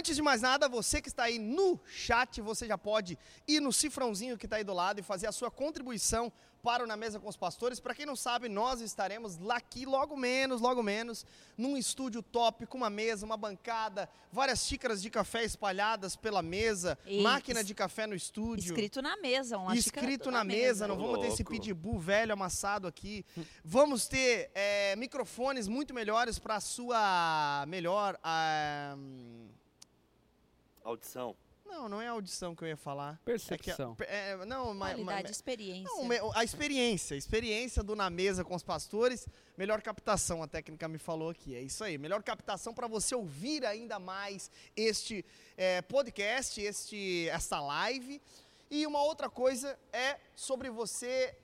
Antes de mais nada, você que está aí no chat, você já pode ir no cifrãozinho que está aí do lado e fazer a sua contribuição para o Na Mesa com os Pastores. Para quem não sabe, nós estaremos lá aqui logo menos, logo menos, num estúdio top, com uma mesa, uma bancada, várias xícaras de café espalhadas pela mesa, E máquina es- de café no estúdio. Escrito na mesa, uma Escrito na, na mesa, não vamos ter esse pitbull velho amassado aqui. Vamos ter é, microfones muito melhores para a sua melhor. ah, Audição. não, não é a audição que eu ia falar. Percepção. É que é, não, mas, Qualidade, experiência. não, a experiência, a experiência do Na Mesa com os Pastores, melhor captação, a técnica me falou aqui, é isso aí, melhor captação para você ouvir ainda mais este é, podcast, este, esta live. E uma outra coisa é sobre você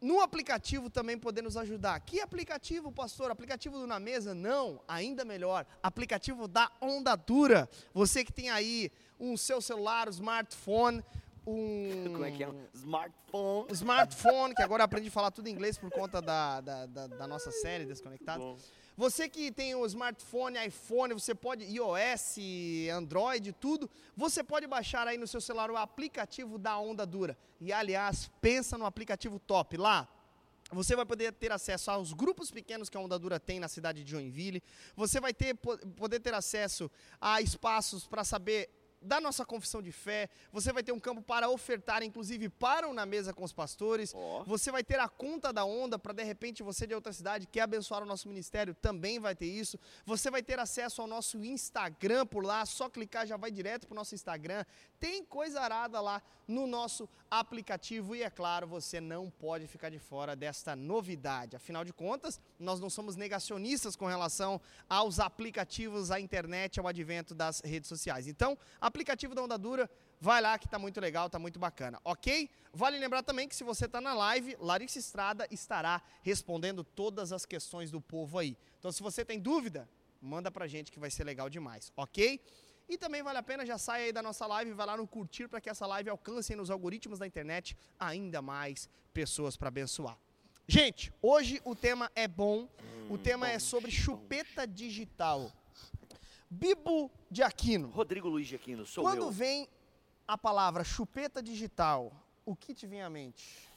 no aplicativo também poder nos ajudar. Que aplicativo, pastor? Aplicativo do Na Mesa? Não, ainda melhor. Aplicativo da Onda Dura. Você que tem aí um seu celular, um smartphone, um... Como é que é? Smartphone. Smartphone, que agora eu aprendi a falar tudo em inglês por conta da, da, da- da nossa série Desconectado. Bom. Você que tem o smartphone, iPhone, você pode, iOS, Android, tudo, você pode baixar aí no seu celular o aplicativo da Onda Dura. E aliás, pensa no aplicativo top lá. Você vai poder ter acesso aos grupos pequenos que a Onda Dura tem na cidade de Joinville. Você vai ter, po- poder ter acesso a espaços para saber da nossa confissão de fé. Você vai ter um campo para ofertar, inclusive para o Na Mesa com os Pastores. Ó. Você vai ter a conta da onda para de repente você de outra cidade quer abençoar o nosso ministério, também vai ter isso. Você vai ter acesso ao nosso Instagram por lá, só clicar já vai direto para o nosso Instagram. Tem coisa arada lá no nosso aplicativo e é claro, você não pode ficar de fora desta novidade. Afinal de contas, nós não somos negacionistas com relação aos aplicativos, à internet, ao advento das redes sociais. Então, aplicativo da Onda Dura, vai lá que tá muito legal, tá muito bacana, ok? Vale lembrar também que se você tá na live, Larissa Estrada estará respondendo todas as questões do povo aí. Então, se você tem dúvida, manda pra gente que vai ser legal demais, ok? E também vale a pena, já sai aí da nossa live, vai lá no curtir para que essa live alcance nos algoritmos da internet ainda mais pessoas para abençoar. Gente, hoje o tema é bom, o Hum, tema é sobre chupeta digital. Bibo de Aquino. Rodrigo Luiz de Aquino, sou Quando eu. vem a palavra chupeta digital, o que te vem à mente?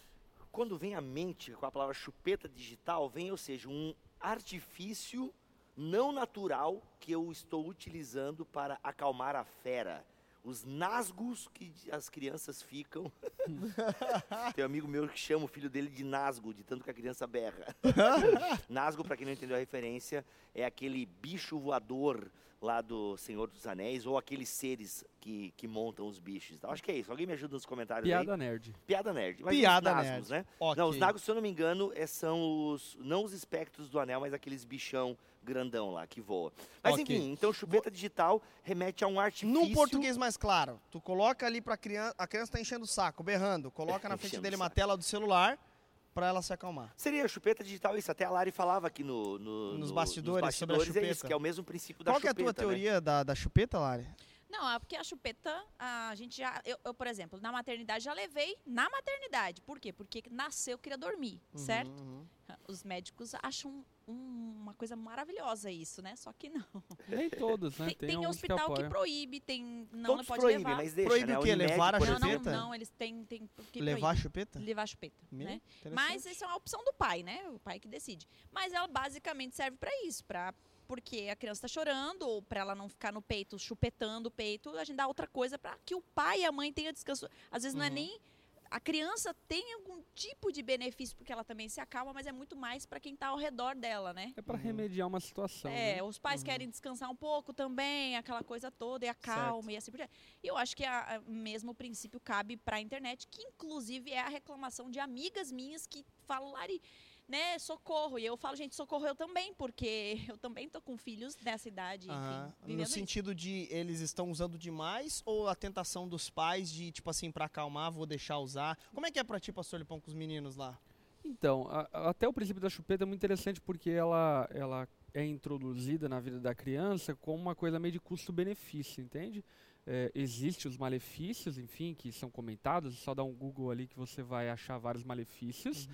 Quando vem à mente com a palavra chupeta digital, vem, ou seja, um artifício não natural que eu estou utilizando para acalmar a fera. Os nasgos que as crianças ficam. Tem um amigo meu que chama o filho dele de nasgo, de tanto que a criança berra. nasgo, para quem não entendeu a referência, é aquele bicho voador lá do Senhor dos Anéis, ou aqueles seres que, que montam os bichos. Então, acho que é isso. Alguém me ajuda nos comentários aí? Piada nerd. Piada nerd. Mas Piada os nerd. né? Ok. Não, os Nagos, se eu não me engano, é- são os. Não os espectros do anel, mas aqueles bichão grandão lá que voa. Mas Ok. enfim, então chupeta digital remete a um artifício. Num português mais claro, tu coloca ali pra criança, a criança tá enchendo o saco, berrando, coloca na frente Enchendo dele uma tela do celular pra ela se acalmar. Seria chupeta digital, isso. Até a Lari falava aqui no, no- Nos no- bastidores sobre a bastidores, é isso, chupeta. que é o mesmo princípio da Qual que é a chupeta. tua né? teoria da, da chupeta, Lari? Não, é porque a chupeta, a gente já. Eu, eu, por exemplo, na maternidade já levei na maternidade. Por quê? Porque nasceu, eu queria dormir, certo? Uhum, uhum. Os médicos acham um- uma coisa maravilhosa isso, né? Só que não. Nem todos, né? Tem, tem alguns hospital que, apoiam. proíbe, tem. Não, Todos não pode proíbem, levar. mas deixa, Proíbe né? o quê? Levar a por não, não, chupeta? eles têm, têm que Levar a proíbe. chupeta? Levar a chupeta, Meu, né? Mas isso é uma opção do pai, né? O pai que decide. Mas ela basicamente serve pra isso, para porque a criança está chorando ou para ela não ficar no peito chupetando o peito, a gente dá outra coisa para que o pai e a mãe tenham descanso. Às vezes não é Uhum. nem a criança tem algum tipo de benefício porque ela também se acalma, mas é muito mais para quem está ao redor dela, né? É pra Uhum. remediar uma situação. É, né? os pais querem descansar um pouco também, aquela coisa toda, e a calma e assim por diante. E eu acho que a, a mesmo princípio cabe para a internet, que inclusive é a reclamação de amigas minhas que falam, Lari, né, socorro. E eu falo, gente, socorro eu também, porque eu também tô com filhos dessa idade, enfim, No isso. sentido de eles estão usando demais ou a tentação dos pais de, tipo assim, pra acalmar, vou deixar usar? Como é que é pra ti, pastor Lipão, com os meninos lá? Então, a- até o princípio da chupeta é muito interessante porque ela, ela é introduzida na vida da criança como uma coisa meio de custo-benefício, entende? É, Existem os malefícios, enfim, que são comentados, só dá um Google ali que você vai achar vários malefícios.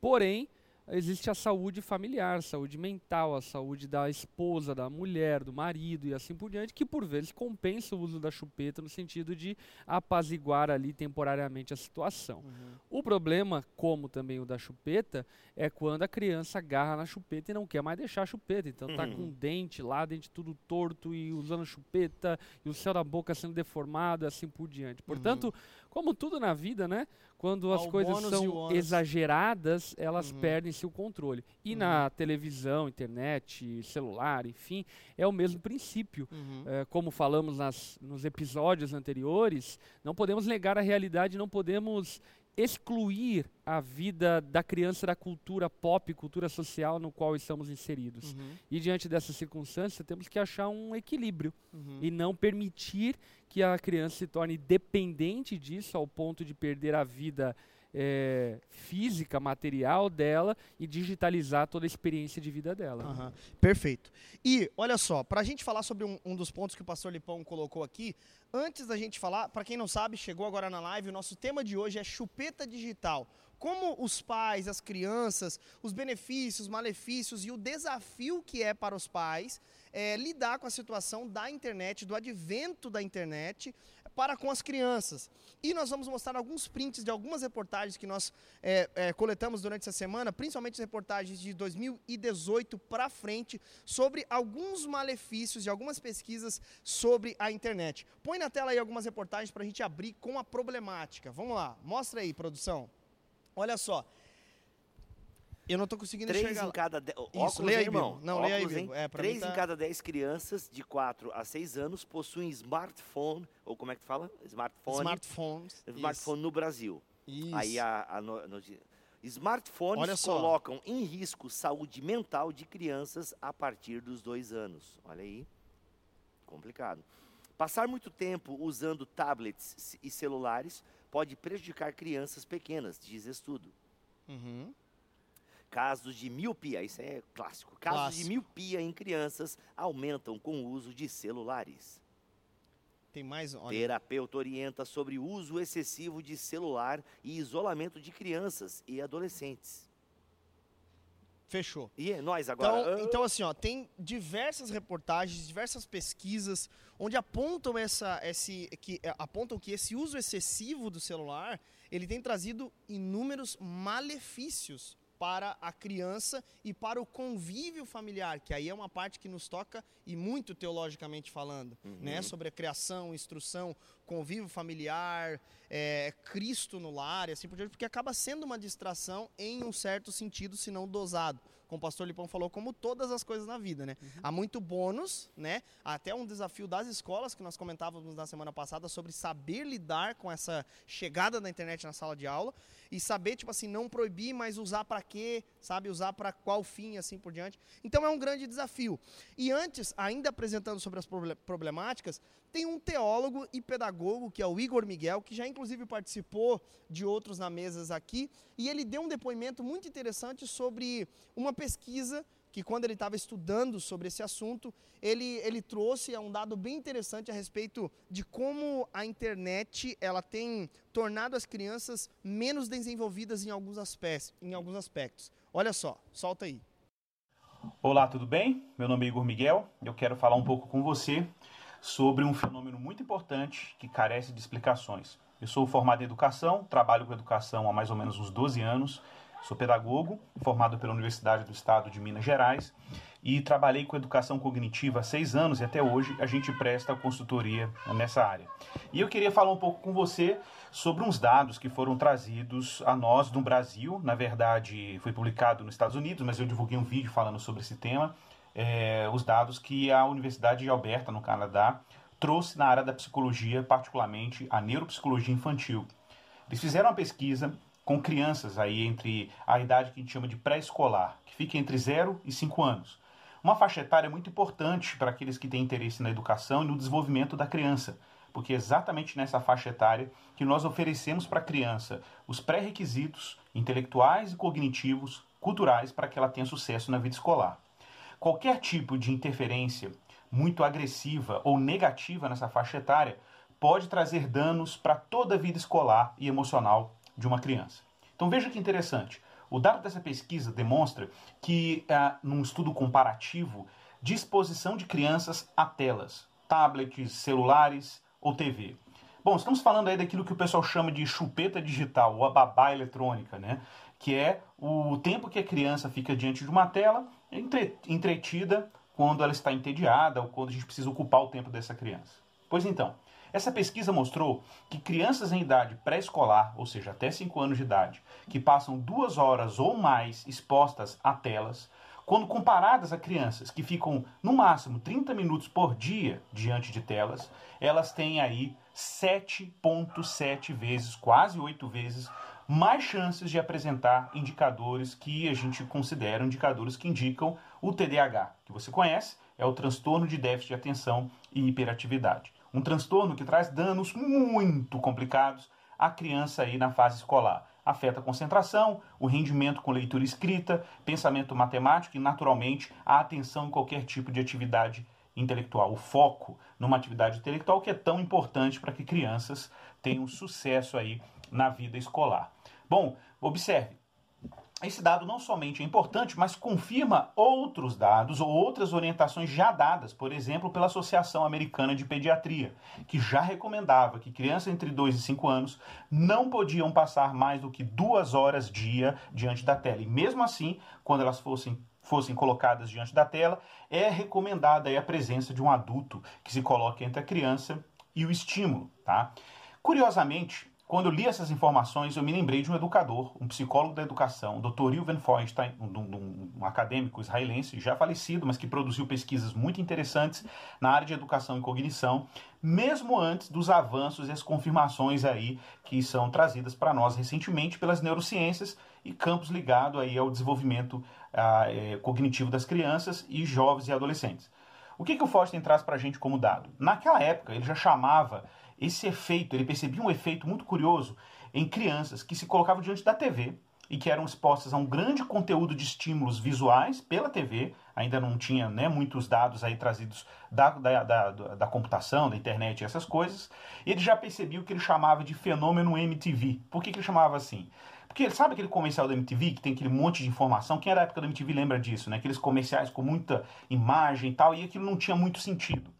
Porém, existe a saúde familiar, a saúde mental, a saúde da esposa, da mulher, do marido e assim por diante, que por vezes compensa o uso da chupeta no sentido de apaziguar ali temporariamente a situação. Uhum. O problema, como também o da chupeta, é quando a criança agarra na chupeta e não quer mais deixar a chupeta. Então tá uhum. com o dente lá, dente tudo torto e usando chupeta e o céu da boca sendo deformado e assim por diante. Portanto, uhum. como tudo na vida, né? Quando as coisas são exageradas, elas uhum. Perdem-se o controle. E uhum. na televisão, internet, celular, enfim, é o mesmo princípio. Uhum. É, como falamos nas, nos episódios anteriores, não podemos negar a realidade, não podemos excluir a vida da criança da cultura pop, cultura social no qual estamos inseridos. Uhum. E diante dessa circunstância, temos que achar um equilíbrio uhum. e não permitir que a criança se torne dependente disso ao ponto de perder a vida é, física, material dela e digitalizar toda a experiência de vida dela. Uhum. Perfeito. E olha só, para a gente falar sobre um, um, dos pontos que o pastor Lipão colocou aqui, antes da gente falar, para quem não sabe, chegou agora na live, o nosso tema de hoje é chupeta digital. Como os pais, as crianças, os benefícios, malefícios e o desafio que é para os pais é, lidar com a situação da internet, do advento da internet para com as crianças. E nós vamos mostrar alguns prints de algumas reportagens que nós é, é, coletamos durante essa semana, principalmente reportagens de 2018 para frente, sobre alguns malefícios de algumas pesquisas sobre a internet. Põe na tela aí algumas reportagens para a gente abrir com a problemática. Vamos lá, mostra aí, produção. Olha só, eu não estou conseguindo três enxergar. Em cada de... Isso, óculos, leia aí, irmão. Não, óculos, leia aí, é, Três tá... em cada dez crianças de 4 a 6 anos possuem smartphone, ou como é que tu fala? Smartphone. Smartphones. Smartphone isso. no Brasil. Isso. Aí a, a no, no, Smartphones colocam em risco saúde mental de crianças a partir dos dois anos. Olha aí. Complicado. Passar muito tempo usando tablets e celulares pode prejudicar crianças pequenas, diz estudo. Uhum. Casos de miopia, isso é clássico. Casos clássico. de miopia em crianças aumentam com o uso de celulares. Tem mais. Olha. Terapeuta orienta sobre o uso excessivo de celular e isolamento de crianças e adolescentes. Fechou. E é nós agora. Então, então, assim, ó, tem diversas reportagens, diversas pesquisas onde apontam essa, esse, que é, apontam que esse uso excessivo do celular ele tem trazido inúmeros malefícios para a criança e para o convívio familiar, que aí é uma parte que nos toca e muito teologicamente falando, uhum. né? Sobre a criação, instrução, convívio familiar, é, Cristo no lar e assim por diante, porque acaba sendo uma distração em um certo sentido, se não dosado como o pastor Lipão falou, como todas as coisas na vida, né? Uhum. Há muito bônus, né? Até um desafio das escolas que nós comentávamos na semana passada sobre saber lidar com essa chegada da internet na sala de aula e saber, tipo assim, não proibir, mas usar para quê, sabe? Usar para qual fim, assim por diante. Então é um grande desafio. E antes, ainda apresentando sobre as problemáticas, tem um teólogo e pedagogo, que é o Igor Miguel, que já inclusive participou de outros na mesas aqui, e ele deu um depoimento muito interessante sobre uma pesquisa que quando ele estava estudando sobre esse assunto, ele, ele trouxe um dado bem interessante a respeito de como a internet ela tem tornado as crianças menos desenvolvidas em alguns aspectos. Em alguns aspectos. Olha só, solta aí. Olá, tudo bem? Meu nome é Igor Miguel. Eu quero falar um pouco com você sobre um fenômeno muito importante que carece de explicações. Eu sou formado em educação, trabalho com educação há mais ou menos uns 12 anos, sou pedagogo, formado pela Universidade do Estado de Minas Gerais e trabalhei com educação cognitiva há seis anos e até hoje a gente presta consultoria nessa área. E eu queria falar um pouco com você sobre uns dados que foram trazidos a nós no Brasil. Na verdade, foi publicado nos Estados Unidos, mas eu divulguei um vídeo falando sobre esse tema é, os dados que a Universidade de Alberta, no Canadá, trouxe na área da psicologia, particularmente a neuropsicologia infantil. Eles fizeram uma pesquisa com crianças aí entre a idade que a gente chama de pré-escolar, que fica entre 0 e 5 anos. Uma faixa etária muito importante para aqueles que têm interesse na educação e no desenvolvimento da criança, porque é exatamente nessa faixa etária que nós oferecemos para a criança os pré-requisitos intelectuais e cognitivos, culturais, para que ela tenha sucesso na vida escolar. Qualquer tipo de interferência muito agressiva ou negativa nessa faixa etária pode trazer danos para toda a vida escolar e emocional de uma criança. Então veja que interessante. O dado dessa pesquisa demonstra que, ah, num estudo comparativo, disposição de crianças a telas, tablets, celulares ou TV. Bom, estamos falando aí daquilo que o pessoal chama de chupeta digital, ou a babá eletrônica, né? Que é o tempo que a criança fica diante de uma tela entretida quando ela está entediada ou quando a gente precisa ocupar o tempo dessa criança. Pois então, essa pesquisa mostrou que crianças em idade pré-escolar, ou seja, até 5 anos de idade, que passam duas horas ou mais expostas a telas, quando comparadas a crianças que ficam no máximo 30 minutos por dia diante de telas, elas têm aí 7,7 vezes, quase 8 vezes, mais chances de apresentar indicadores que a gente considera indicadores que indicam o TDAH, que você conhece, é o transtorno de déficit de atenção e hiperatividade. Um transtorno que traz danos muito complicados à criança aí na fase escolar. Afeta a concentração, o rendimento com leitura escrita, pensamento matemático e, naturalmente, a atenção em qualquer tipo de atividade intelectual, o foco numa atividade intelectual que é tão importante para que crianças tenham sucesso aí na vida escolar. Bom, observe, esse dado não somente é importante, mas confirma outros dados ou outras orientações já dadas, por exemplo, pela Associação Americana de Pediatria, que já recomendava que crianças entre 2 e 5 anos não podiam passar mais do que duas horas dia diante da tela. E mesmo assim, quando elas fossem fossem colocadas diante da tela, é recomendada a presença de um adulto que se coloque entre a criança e o estímulo, tá? Curiosamente, quando eu li essas informações, eu me lembrei de um educador, um psicólogo da educação, Dr. Reuven Feinstein, um, um, um, acadêmico israelense já falecido, mas que produziu pesquisas muito interessantes na área de educação e cognição, mesmo antes dos avanços e as confirmações aí que são trazidas para nós recentemente pelas neurociências e campos ligados aí ao desenvolvimento ah, é, cognitivo das crianças e jovens e adolescentes. O que, que o Feinstein traz para a gente como dado? Naquela época, ele já chamava esse efeito, ele percebia um efeito muito curioso em crianças que se colocavam diante da TV e que eram expostas a um grande conteúdo de estímulos visuais pela TV, ainda não tinha né, muitos dados aí trazidos da, da, da, da computação, da internet e essas coisas, ele já percebia o que ele chamava de fenômeno MTV. Por que, que ele chamava assim? Porque sabe aquele comercial da MTV que tem aquele monte de informação? Quem era da época da MTV lembra disso, né? Aqueles comerciais com muita imagem e tal, e aquilo não tinha muito sentido.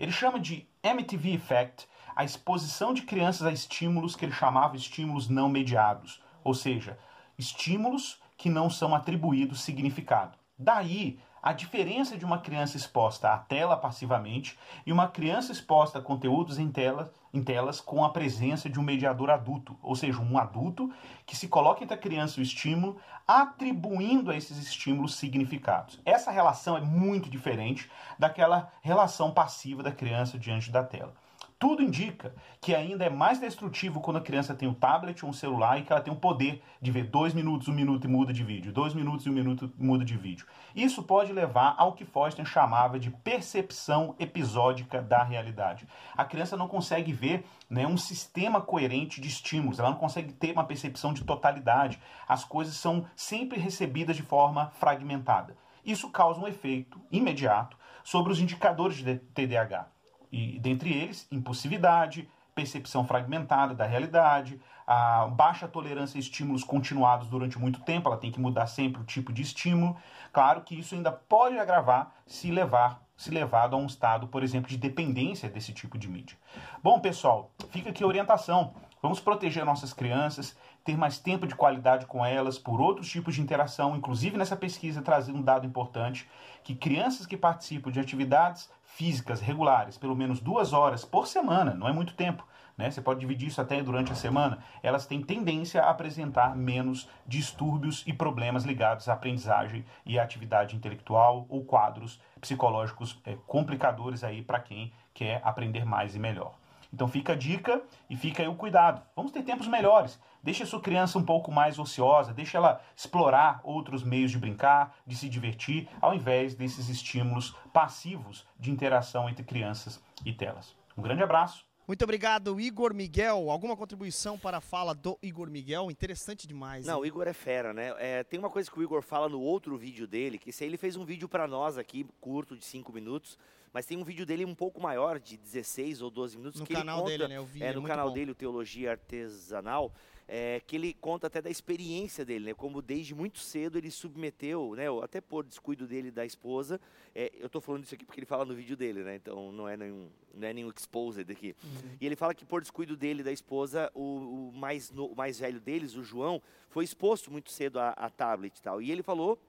Ele chama de MTV Effect, a exposição de crianças a estímulos que ele chamava estímulos não mediados, ou seja, estímulos que não são atribuídos significado. Daí a diferença de uma criança exposta à tela passivamente e uma criança exposta a conteúdos em, tela, em telas com a presença de um mediador adulto, ou seja, um adulto que se coloca entre a criança e o estímulo, atribuindo a esses estímulos significados. Essa relação é muito diferente daquela relação passiva da criança diante da tela. Tudo indica que ainda é mais destrutivo quando a criança tem um tablet ou um celular e que ela tem o poder de ver dois minutos, um minuto e muda de vídeo, dois minutos e um minuto muda de vídeo. Isso pode levar ao que Foster chamava de percepção episódica da realidade. A criança não consegue ver né, um sistema coerente de estímulos, ela não consegue ter uma percepção de totalidade. As coisas são sempre recebidas de forma fragmentada. Isso causa um efeito imediato sobre os indicadores de TDAH e dentre eles, impulsividade, percepção fragmentada da realidade, a baixa tolerância a estímulos continuados durante muito tempo, ela tem que mudar sempre o tipo de estímulo. Claro que isso ainda pode agravar se levar se levado a um estado, por exemplo, de dependência desse tipo de mídia. Bom, pessoal, fica aqui a orientação. Vamos proteger nossas crianças, ter mais tempo de qualidade com elas por outros tipos de interação, inclusive nessa pesquisa trazendo um dado importante, que crianças que participam de atividades físicas regulares, pelo menos duas horas por semana, não é muito tempo, né? Você pode dividir isso até durante a semana. Elas têm tendência a apresentar menos distúrbios e problemas ligados à aprendizagem e à atividade intelectual ou quadros psicológicos é, complicadores aí para quem quer aprender mais e melhor. Então fica a dica e fica aí o cuidado. Vamos ter tempos melhores. Deixe a sua criança um pouco mais ociosa, deixe ela explorar outros meios de brincar, de se divertir, ao invés desses estímulos passivos de interação entre crianças e telas. Um grande abraço. Muito obrigado, Igor Miguel. Alguma contribuição para a fala do Igor Miguel? Interessante demais. Não, o Igor é fera, né? É, tem uma coisa que o Igor fala no outro vídeo dele, que se ele fez um vídeo para nós aqui, curto, de 5 minutos, mas tem um vídeo dele um pouco maior, de 16 ou 12 minutos. No que canal ele conta, dele, né? Eu vi, é, é no canal bom. dele, o Teologia Artesanal. é, que ele conta até da experiência dele, né? Como desde muito cedo ele submeteu, né? Até por descuido dele da esposa. É, eu estou falando isso aqui porque ele fala no vídeo dele, né? Então não é nenhum, não é nenhum exposed aqui. Uhum. E ele fala que por descuido dele da esposa, o, o mais, no, o mais velho deles, o João, foi exposto muito cedo a, a tablet e tal. E ele falou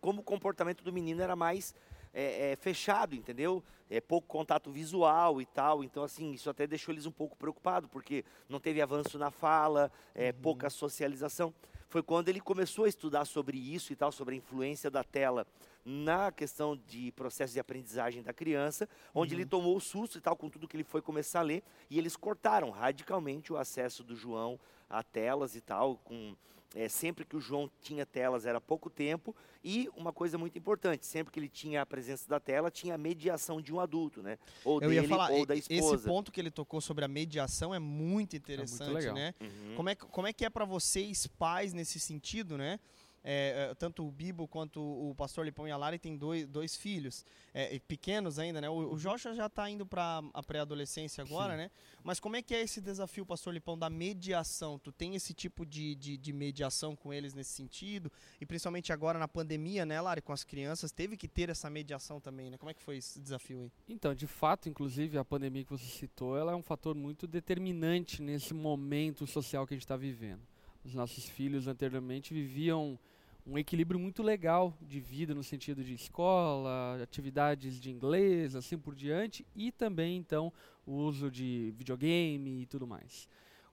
como o comportamento do menino era mais é, é, fechado, entendeu? É pouco contato visual e tal. Então, assim, isso até deixou eles um pouco preocupados, porque não teve avanço na fala, é, uhum. pouca socialização. Foi quando ele começou a estudar sobre isso e tal, sobre a influência da tela na questão de processo de aprendizagem da criança, onde uhum. ele tomou o susto e tal com tudo que ele foi começar a ler, e eles cortaram radicalmente o acesso do João a telas e tal, com é, sempre que o João tinha telas era pouco tempo e uma coisa muito importante, sempre que ele tinha a presença da tela, tinha a mediação de um adulto, né? Ou Eu dele falar, ou da esposa. Esse ponto que ele tocou sobre a mediação é muito interessante, é muito né? Uhum. Como, é, como é que é para vocês, pais, nesse sentido, né? É, é, tanto o Bibo quanto o pastor Lipão e a Lari têm dois, dois filhos, é, pequenos ainda, né? O, o uhum. Joshua já está indo para a pré-adolescência agora, Sim. né? Mas como é que é esse desafio, pastor Lipão, da mediação? Tu tem esse tipo de, de, de, mediação com eles nesse sentido? E principalmente agora na pandemia, né, Lari, com as crianças, teve que ter essa mediação também, né? Como é que foi esse desafio aí? Então, de fato, inclusive, a pandemia que você citou, ela é um fator muito determinante nesse momento social que a gente está vivendo. Os nossos filhos anteriormente viviam um equilíbrio muito legal de vida no sentido de escola, atividades de inglês, assim por diante, e também então o uso de videogame e tudo mais.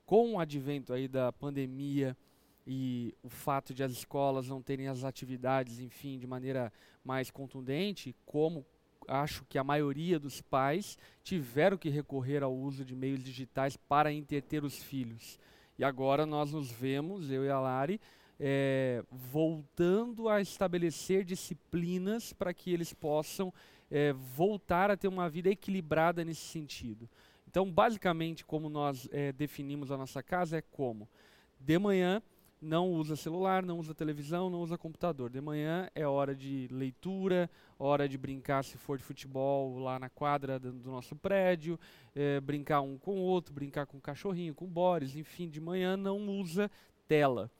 Com o advento aí da pandemia e o fato de as escolas não terem as atividades, enfim, de maneira mais contundente, como acho que a maioria dos pais tiveram que recorrer ao uso de meios digitais para entreter os filhos. E agora nós nos vemos, eu e a Lari, é, voltando a estabelecer disciplinas para que eles possam é, voltar a ter uma vida equilibrada nesse sentido. Então, basicamente, como nós é, definimos a nossa casa é como de manhã não usa celular, não usa televisão, não usa computador. De manhã é hora de leitura, hora de brincar se for de futebol lá na quadra do, nosso prédio, é, brincar um com o outro, brincar com o cachorrinho, com o Boris, enfim, de manhã não usa tela.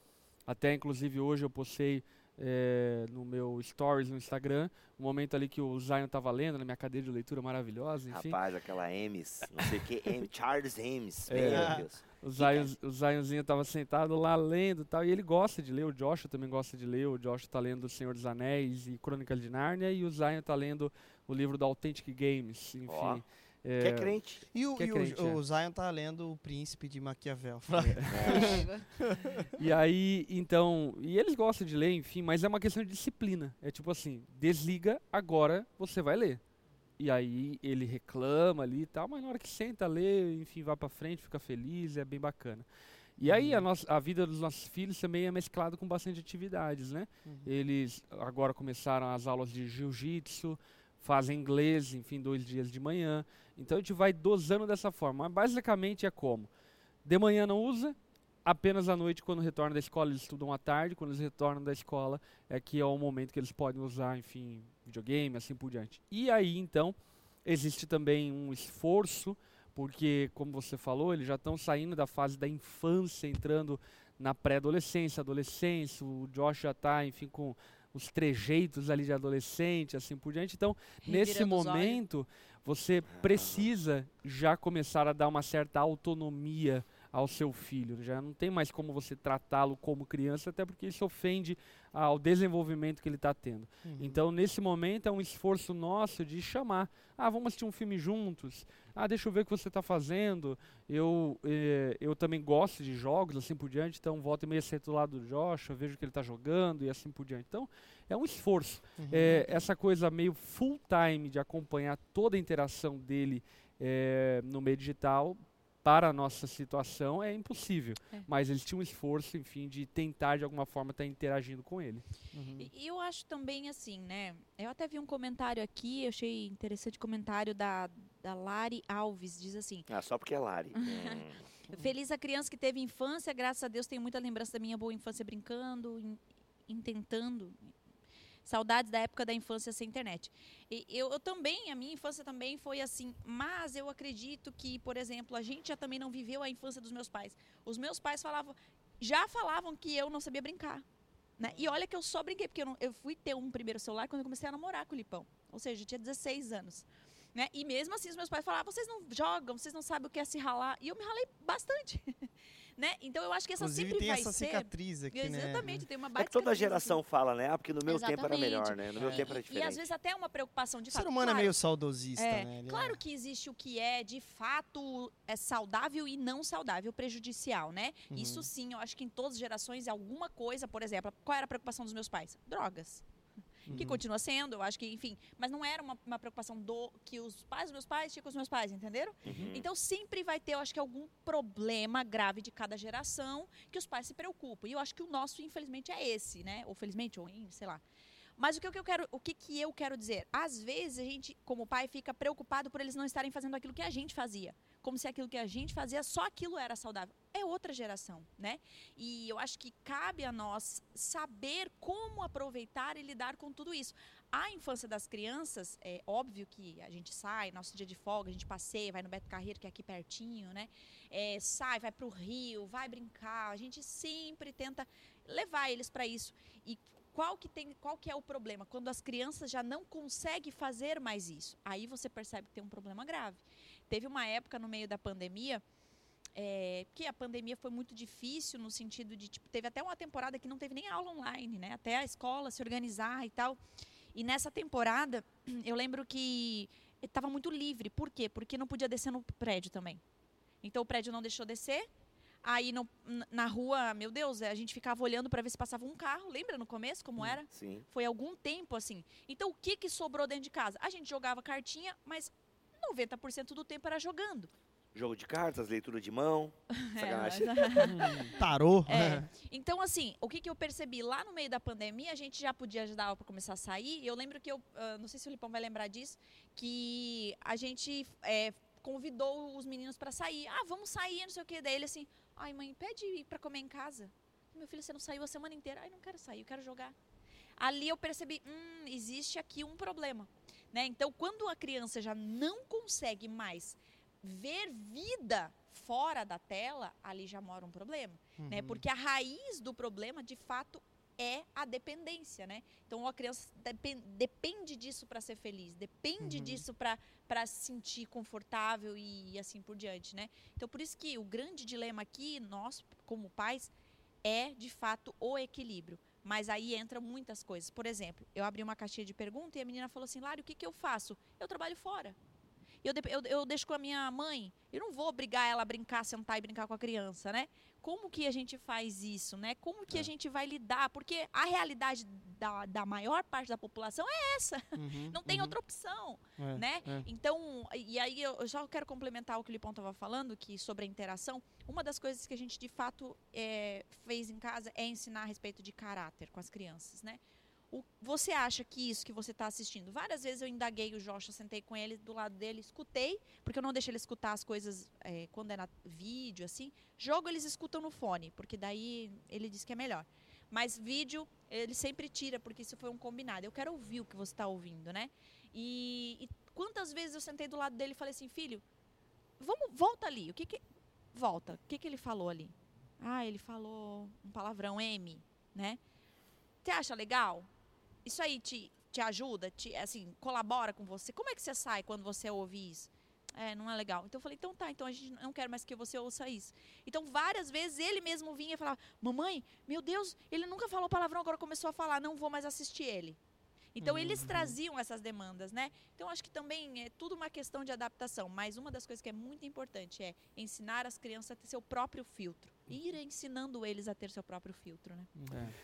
Até inclusive hoje eu postei é, no meu stories no Instagram, um momento ali que o Zion estava lendo na minha cadeira de leitura maravilhosa, enfim. Rapaz, aquela Emes, não sei o que, Charles Emes, é, meu Deus. O, Zion, o Zionzinho estava sentado lá lendo e tal, e ele gosta de ler, o Joshua também gosta de ler, o Joshua está lendo O Senhor dos Anéis e Crônicas de Nárnia, e o Zion está lendo o livro do Authentic Games, enfim. Oh. É, que é crente. E, o, que é e crente, o, é. o, Zion tá lendo O Príncipe de Maquiavel. É. e aí, então, e eles gostam de ler, enfim, mas é uma questão de disciplina. É tipo assim, desliga, agora você vai ler. E aí ele reclama ali e tal, mas na hora que senta, lê, enfim, vai para frente, fica feliz, é bem bacana. E aí a, uhum. nossa, a vida dos nossos filhos também é mesclado com bastante atividades, né? Uhum. Eles agora começaram as aulas de jiu-jitsu, fazem inglês, enfim, dois dias de manhã. Então a gente vai dosando dessa forma. Mas basicamente é como? De manhã não usa, apenas à noite, quando retornam da escola, eles estudam à tarde. Quando eles retornam da escola, é que é o momento que eles podem usar, enfim, videogame, assim por diante. E aí, então, existe também um esforço, porque, como você falou, eles já estão saindo da fase da infância, entrando na pré-adolescência, adolescência. O Josh já está, enfim, com os trejeitos ali de adolescente, assim por diante. Então, nesse momento, você precisa já começar a dar uma certa autonomia ao seu filho. Já não tem mais como você tratá-lo como criança, até porque isso ofende ao desenvolvimento que ele está tendo. Uhum. Então, nesse momento, é um esforço nosso de chamar. Ah, vamos assistir um filme juntos. Ah, deixa eu ver o que você está fazendo. Eu, eh, eu também gosto de jogos, assim por diante. Então, volta e meia sento do lado do Joshua, vejo que ele está jogando e assim por diante. Então, é um esforço. Uhum. É, essa coisa meio full time de acompanhar toda a interação dele é, no meio digital para a nossa situação é impossível. É. Mas eles tinham um esforço, enfim, de tentar de alguma forma estar tá interagindo com ele. Uhum. E eu acho também assim, né? Eu até vi um comentário aqui, eu achei interessante o comentário da, da Lari Alves, diz assim. Ah, só porque é Lari. hum. Feliz a criança que teve infância, graças a Deus tenho muita lembrança da minha boa infância brincando, intentando Saudades da época da infância sem internet. E eu, eu também, a minha infância também foi assim, mas eu acredito que, por exemplo, a gente já também não viveu a infância dos meus pais. Os meus pais falavam, já falavam que eu não sabia brincar. Né? E olha que eu só brinquei, porque eu, não, eu fui ter um primeiro celular quando eu comecei a namorar com o Lipão. Ou seja, eu tinha 16 anos. Né? E mesmo assim, os meus pais falavam, vocês não jogam, vocês não sabem o que é se ralar. E eu me ralei bastante. né? Então eu acho que essa Inclusive sempre tem vai essa ser... cicatriz aqui, né? Exatamente, tem uma É baita que toda cicatriz, geração fala, né? Ah, porque no meu tempo era melhor, Exatamente. né? No meu É. tempo era E, diferente. e às vezes até uma preocupação de O fato. ser humano claro, é meio saudosista, é, né? Ele Claro que existe o que é de fato é saudável e não saudável, prejudicial, né? Uhum. Isso sim, eu acho que em todas as gerações alguma coisa, por exemplo, qual era a preocupação dos meus pais? Drogas. Que Uhum. continua sendo, eu acho que, enfim, mas não era uma, uma preocupação do que os pais dos meus pais tinham com os meus pais, entenderam? Uhum. Então sempre vai ter, eu acho que algum problema grave de cada geração que os pais se preocupam. E eu acho que o nosso, infelizmente, é esse, né? Ou felizmente, ou in- sei lá. Mas o que, o que eu quero, o que, que eu quero dizer? Às vezes a gente, como pai, fica preocupado por eles não estarem fazendo aquilo que a gente fazia. Como se aquilo que a gente fazia, só aquilo era saudável. É outra geração, né? E eu acho que cabe a nós saber como aproveitar e lidar com tudo isso. A infância das crianças, é óbvio que a gente sai, nosso dia de folga, a gente passeia, vai no Beto Carreiro, que é aqui pertinho, né? É, sai, vai para o rio, vai brincar. A gente sempre tenta levar eles para isso. E qual que, tem, qual que é o problema? Quando as crianças já não conseguem fazer mais isso. Aí você percebe que tem um problema grave. Teve uma época no meio da pandemia é, que a pandemia foi muito difícil no sentido de, tipo, teve até uma temporada que não teve nem aula online, né? Até a escola se organizar e tal. E nessa temporada, eu lembro que estava muito livre. Por quê? Porque não podia descer no prédio também. Então o prédio não deixou descer. Aí na rua, meu Deus, a gente ficava olhando para ver se passava um carro. Lembra no começo como era? Sim. Foi algum tempo assim. Então o que que sobrou dentro de casa? A gente jogava cartinha, mas 90% do tempo era jogando. Jogo de cartas, leitura de mão. Sacanagem. Tarô. É. Então, assim, o que, que eu percebi? Lá no meio da pandemia, a gente já podia ajudar para começar a sair. E eu lembro que eu, ah, não sei se o Lipão vai lembrar disso, que a gente é, convidou os meninos para sair. Ah, vamos sair, não sei o quê. Daí ele assim, ai mãe, pede para comer em casa. Meu filho, você não saiu a semana inteira. Ai, não quero sair, eu quero jogar. Ali eu percebi, hum, existe aqui um problema. Né? Então, quando a criança já não consegue mais ver vida fora da tela, ali já mora um problema né? Uhum. Porque a raiz do problema, de fato, é a dependência, né? Então a criança depen- depende disso para ser feliz, depende Uhum. disso para se sentir confortável e assim por diante, né? Então por isso que o grande dilema aqui, nós como pais, é de fato o equilíbrio. Mas aí entra muitas coisas. Por exemplo, eu abri uma caixinha de pergunta e a menina falou assim: Lário, o que, que eu faço? Eu trabalho fora. Eu, eu, eu deixo com a minha mãe. Eu não vou obrigar ela a brincar, sentar e brincar com a criança, né? Como que a gente faz isso, né? Como que a gente vai lidar? Porque a realidade da, da maior parte da população é essa. Uhum, Não tem uhum. outra opção, É, né? é. Então, e aí eu só quero complementar o que o Lipão estava falando, que sobre a interação, uma das coisas que a gente de fato é, fez em casa é ensinar a respeito de caráter com as crianças, né? O, você acha que isso que você está assistindo? Várias vezes eu indaguei o Josh, sentei com ele do lado dele, escutei, porque eu não deixo ele escutar as coisas é, quando é na vídeo, assim. Jogo eles escutam no fone, porque daí ele diz que é melhor. Mas vídeo ele sempre tira, porque isso foi um combinado. Eu quero ouvir o que você está ouvindo, né? E, e quantas vezes eu sentei do lado dele e falei assim, filho, vamos, volta ali. O que que volta? O que que ele falou ali? Ah, ele falou um palavrão M, né? Você acha legal? Isso aí te, te ajuda, te, assim, colabora com você? Como é que você sai quando você ouve isso? É, não é legal. Então eu falei, então tá, então a gente não quer mais que você ouça isso. Então várias vezes ele mesmo vinha e falava, mamãe, meu Deus, ele nunca falou palavrão, agora começou a falar, não vou mais assistir ele. Então eles Uhum. traziam essas demandas, né? Então acho que também é tudo uma questão de adaptação, mas uma das coisas que é muito importante é ensinar as crianças a ter seu próprio filtro. Ir ensinando eles a ter seu próprio filtro, né?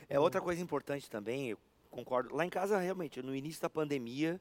É. É outra coisa importante também, eu concordo. Lá em casa, realmente, no início da pandemia,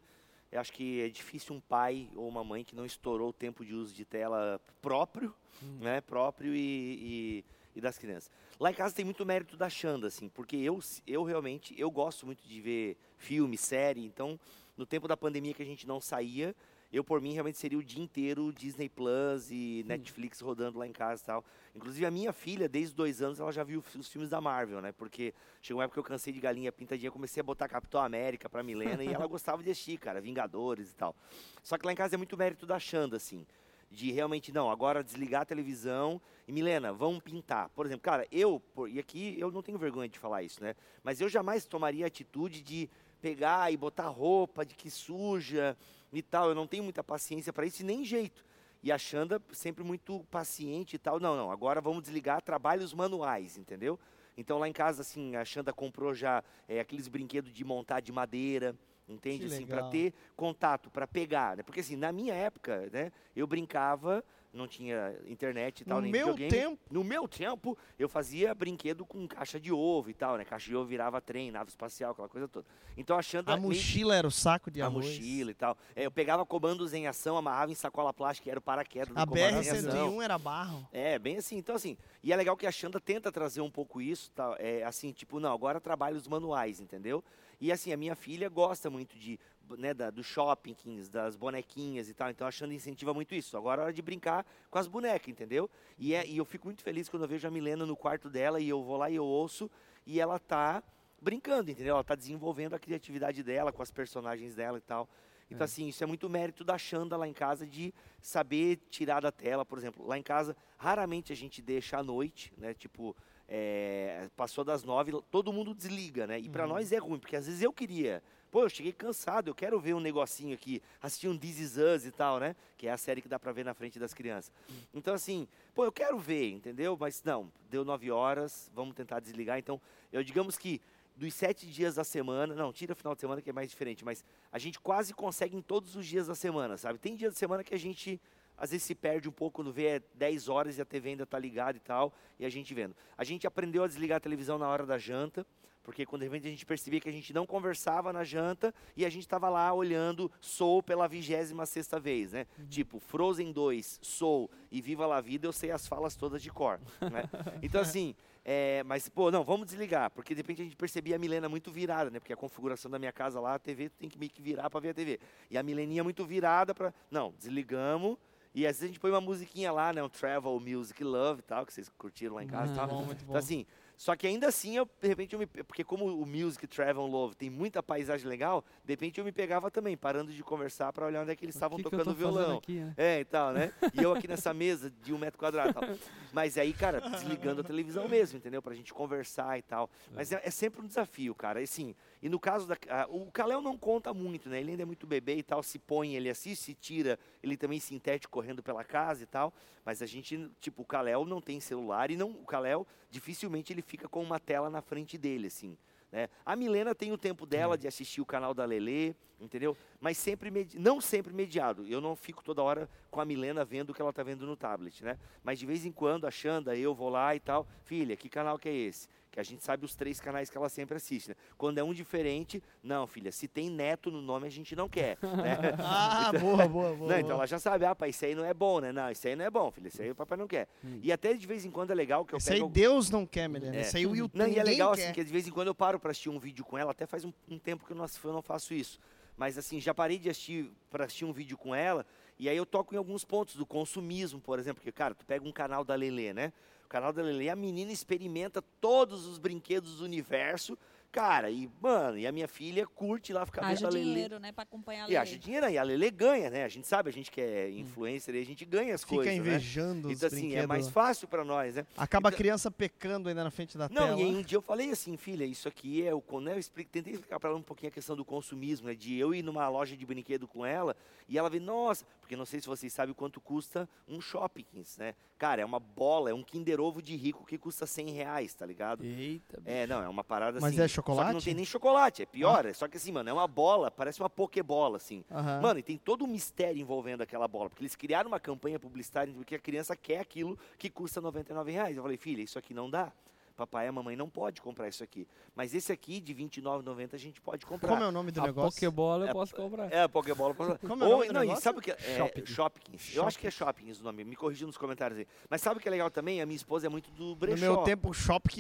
eu acho que é difícil um pai ou uma mãe que não estourou o tempo de uso de tela próprio, Hum. né? Próprio e, e, e das crianças. Lá em casa tem muito mérito da Xanda, assim, porque eu, eu realmente, eu gosto muito de ver filme, série, então, no tempo da pandemia que a gente não saía, Eu, por mim, realmente seria o dia inteiro Disney Plus e Hum. Netflix rodando lá em casa e tal. Inclusive, a minha filha, desde dois anos, ela já viu os filmes da Marvel, né? Porque chegou uma época que eu cansei de galinha pintadinha, comecei a botar Capitão América pra Milena e ela gostava de assistir, cara, Vingadores e tal. Só que lá em casa é muito mérito da Xanda, assim. De realmente, não, agora desligar a televisão e, Milena, vamos pintar. Por exemplo, cara, eu, por- e aqui eu não tenho vergonha de falar isso, né? Mas eu jamais tomaria a atitude de pegar e botar roupa de que suja e tal. Eu não tenho muita paciência para isso e nem jeito. E a Xanda sempre muito paciente e tal. Não, não, agora vamos desligar trabalhos manuais, entendeu? Então lá em casa, assim, a Xanda comprou já é, aqueles brinquedos de montar de madeira, entende? Que Assim, para ter contato, para pegar, né? Porque assim, na minha época, né, eu brincava, não tinha internet e tal, No nem meu videogame. tempo, No meu tempo, eu fazia brinquedo com caixa de ovo e tal, né? Caixa de ovo virava trem, nave espacial, aquela coisa toda. Então a Xanda a meio- mochila era o saco de a arroz. mochila e tal. É, eu pegava comandos em ação, amarrava em sacola plástica, era o paraquedas do A comando em ação. BR-101 era barro. É, bem assim. Então, assim, e é legal que a Xanda tenta trazer um pouco isso, tá? É, assim, tipo, não, agora trabalhos manuais, entendeu? E assim, a minha filha gosta muito de, né, da, dos shoppings, das bonequinhas e tal. Então a Xanda incentiva muito isso. Agora é hora de brincar com as bonecas, entendeu? E, é, e eu fico muito feliz quando eu vejo a Milena no quarto dela e eu vou lá e eu ouço e ela tá brincando, entendeu? Ela tá desenvolvendo a criatividade dela com as personagens dela e tal. Então, assim, isso é muito mérito da Xanda lá em casa de saber tirar da tela, por exemplo. Lá em casa, raramente a gente deixa à noite, né? Tipo, é, passou das nove, todo mundo desliga, né? E pra nós é ruim, porque às vezes eu queria. Pô, eu cheguei cansado, eu quero ver um negocinho aqui, assistir um This Is Us e tal, né? Que é a série que dá pra ver na frente das crianças. Então, assim, pô, eu quero ver, entendeu? Mas não, deu nove horas, vamos tentar desligar. Então, eu digamos que dos sete dias da semana, não, tira o final de semana que é mais diferente, mas a gente quase consegue em todos os dias da semana, sabe? Tem dias da semana que a gente às vezes se perde um pouco quando vê é 10 horas e a TV ainda tá ligada e tal, e a gente vendo. A gente aprendeu a desligar a televisão na hora da janta, porque quando de repente a gente percebia que a gente não conversava na janta e a gente estava lá olhando Soul pela vigésima sexta vez, né? Tipo, Frozen 2, Soul e Viva la Vida, eu sei as falas todas de cor, né? Então assim, é, mas, pô, não, vamos desligar, porque de repente a gente percebia a Milena muito virada, né? Porque a configuração da minha casa lá, a TV, tem que meio que virar para ver a TV. E a Mileninha muito virada para, não, desligamos. E às vezes a gente põe uma musiquinha lá, né? Um Travel Music Love e tal, que vocês curtiram lá em casa tal. bom, muito bom. Então, assim, só que ainda assim, eu, de repente, eu me, porque como o Music Travel Love tem muita paisagem legal, de repente eu me pegava também, parando de conversar para olhar onde é que eles estavam tocando violão. aqui, né? É, e tal, né? E eu aqui nessa mesa de um metro quadrado tal. Mas aí, cara, desligando a televisão mesmo, entendeu? Pra gente conversar e tal. Mas é, é sempre um desafio, cara. E, assim, e no caso da. a- o Caléu não conta muito, né? Ele ainda é muito bebê e tal. Se põe, ele assiste, se tira, ele também se intete correndo pela casa e tal. Mas a gente, tipo, o Caléu não tem celular e não. O Caléu, dificilmente ele fica com uma tela na frente dele, assim. Né? A Milena tem o tempo dela de assistir o canal da Lelê, entendeu? Mas sempre medi- não sempre mediado. Eu não fico toda hora com a Milena vendo o que ela está vendo no tablet, né? Mas de vez em quando, a Xanda, eu vou lá e tal. Filha, que canal que é esse? Que a gente sabe os três canais que ela sempre assiste, né? Quando é um diferente, não, filha, se tem neto no nome, a gente não quer. né? Ah, boa, boa, boa. Não, então ela já sabe, ah, pai, isso aí não é bom, né? Não, isso aí não é bom, filha, isso aí o papai não quer. E até de vez em quando é legal que eu Isso aí pego... Deus não quer, Milena. É. Isso aí o YouTube Não, e é legal quer. assim, que de vez em quando eu paro pra assistir um vídeo com ela, até faz um, um tempo que eu não, eu não faço isso. Mas assim, já parei de assistir para assistir um vídeo com ela, e aí eu toco em alguns pontos do consumismo, por exemplo, porque, cara, tu pega um canal da Lelê, né? O canal da Lelê, a menina experimenta todos os brinquedos do universo, cara, e, mano, e a minha filha curte lá ficar vendo a Lelê. dinheiro, né, pra acompanhar a E acha Lelê. dinheiro, e a Lelê ganha, né? A gente sabe, a gente que é influencer, e a gente ganha as Fica coisas, né? invejando os Então, assim, brinquedos. é mais fácil pra nós, né? Acaba Então- a criança pecando ainda na frente da Não, tela. e aí um dia eu falei assim, filha, isso aqui é o. Né, eu explico- tentei explicar para ela um pouquinho a questão do consumismo, né? De eu ir numa loja de brinquedo com ela e ela ver, nossa, porque não sei se vocês sabem quanto custa um shoppings, né? Cara, é uma bola, é um Kinder Ovo de rico que custa 100 reais, tá ligado? Eita, bicho. É, não, é uma parada Mas assim. é chocolate? que não tem nem chocolate, é pior. é Só que assim, mano, é uma bola, parece uma pokebola, assim. Aham. Mano, e tem todo um mistério envolvendo aquela bola, porque eles criaram uma campanha publicitária porque a criança quer aquilo que custa 99 reais. Eu falei, filha, isso aqui não dá. Papai e a mamãe não pode comprar isso aqui. Mas esse aqui, de R$29,90, a gente pode comprar. Como é o nome do A negócio? Pokébola eu É, posso comprar. É, a Pokébola. pode- Como é o Ou, nome do não, e negócio? sabe o que é? Shopping. Shoppings. Eu acho que é Shoppings o nome. Me corrija nos comentários aí. Mas sabe o que é legal também? A minha esposa é muito do No brechó. meu tempo, o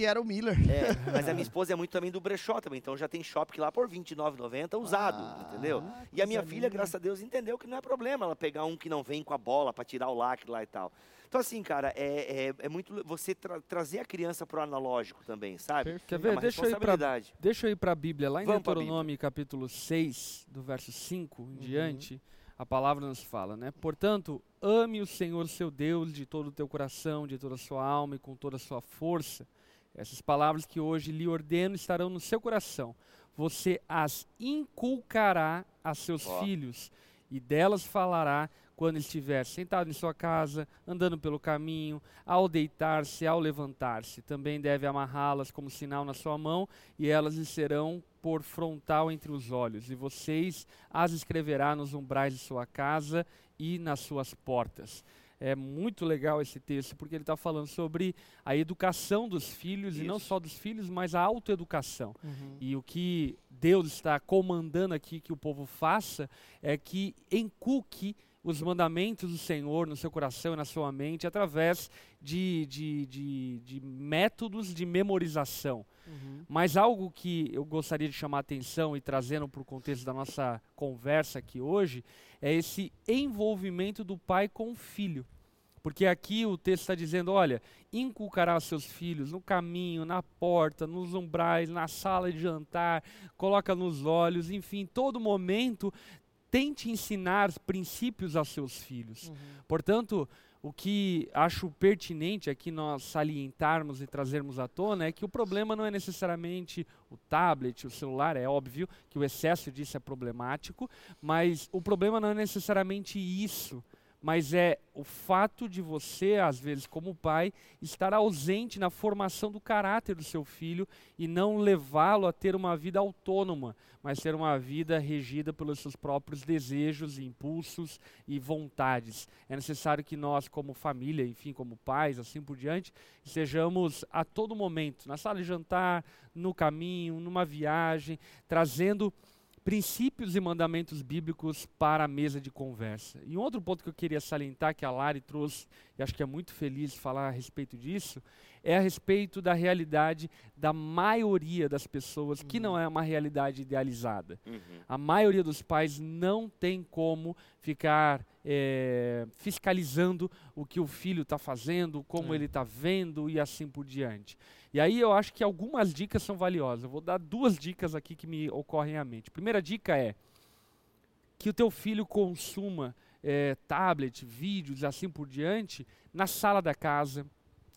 era o Miller. É, mas a minha esposa é muito também do brechó também. Então já tem shopping lá por R$29,90 usado, Ah, entendeu? E a minha filha, graças a Deus, entendeu que não é problema ela pegar um que não vem com a bola para tirar o lacre lá e tal. Então, assim, cara, é, é, é muito você tra- trazer a criança pro analógico também, sabe? Quer É ver? uma Deixa eu ir pra responsabilidade. Deixa eu ir para a Bíblia, lá em Vamos pra Deuteronômio capítulo 6, do verso 5 Uhum. em diante, a palavra nos fala, né? Portanto, ame o Senhor seu Deus de todo o teu coração, de toda a sua alma e com toda a sua força. Essas palavras que hoje lhe ordeno estarão no seu coração. Você as inculcará a seus Ó. filhos e delas falará quando estiver sentado em sua casa, andando pelo caminho, ao deitar-se, ao levantar-se. Também deve amarrá-las como sinal na sua mão, e elas lhe serão por frontal entre os olhos. E vocês as escreverá nos umbrais de sua casa e nas suas portas. É muito legal esse texto, porque ele está falando sobre a educação dos filhos, e não Isso. só dos filhos, mas a autoeducação. Uhum. E o que Deus está comandando aqui que o povo faça é que inculque os mandamentos do Senhor no seu coração e na sua mente através de, de, de, de métodos de memorização. Uhum. Mas algo que eu gostaria de chamar a atenção e trazendo para o contexto da nossa conversa aqui hoje é esse envolvimento do pai com o filho. Porque aqui o texto está dizendo: olha, inculcará os seus filhos no caminho, na porta, nos umbrais, na sala de jantar, coloca nos olhos, enfim, todo momento tente ensinar princípios aos seus filhos. Uhum. Portanto, o que acho pertinente aqui nós salientarmos e trazermos à tona é que o problema não é necessariamente o tablet, o celular, é óbvio que o excesso disso é problemático, mas o problema não é necessariamente isso, mas é o fato de você, às vezes, como pai, estar ausente na formação do caráter do seu filho e não levá-lo a ter uma vida autônoma, mas ter uma vida regida pelos seus próprios desejos, impulsos e vontades. É necessário que nós, como família, enfim, como pais, assim por diante, estejamos a todo momento, na sala de jantar, no caminho, numa viagem, trazendo princípios e mandamentos bíblicos para a mesa de conversa. E outro ponto que eu queria salientar, que a Lari trouxe, e acho que é muito feliz falar a respeito disso, é a respeito da realidade da maioria das pessoas, que não é uma realidade idealizada. Uhum. A maioria dos pais não tem como ficar eh, fiscalizando o que o filho está fazendo, como É. ele está vendo e assim por diante. E aí eu acho que algumas dicas são valiosas. Eu vou dar duas dicas aqui que me ocorrem à mente. Primeira dica é que o teu filho consuma eh, tablet, vídeos assim por diante na sala da casa,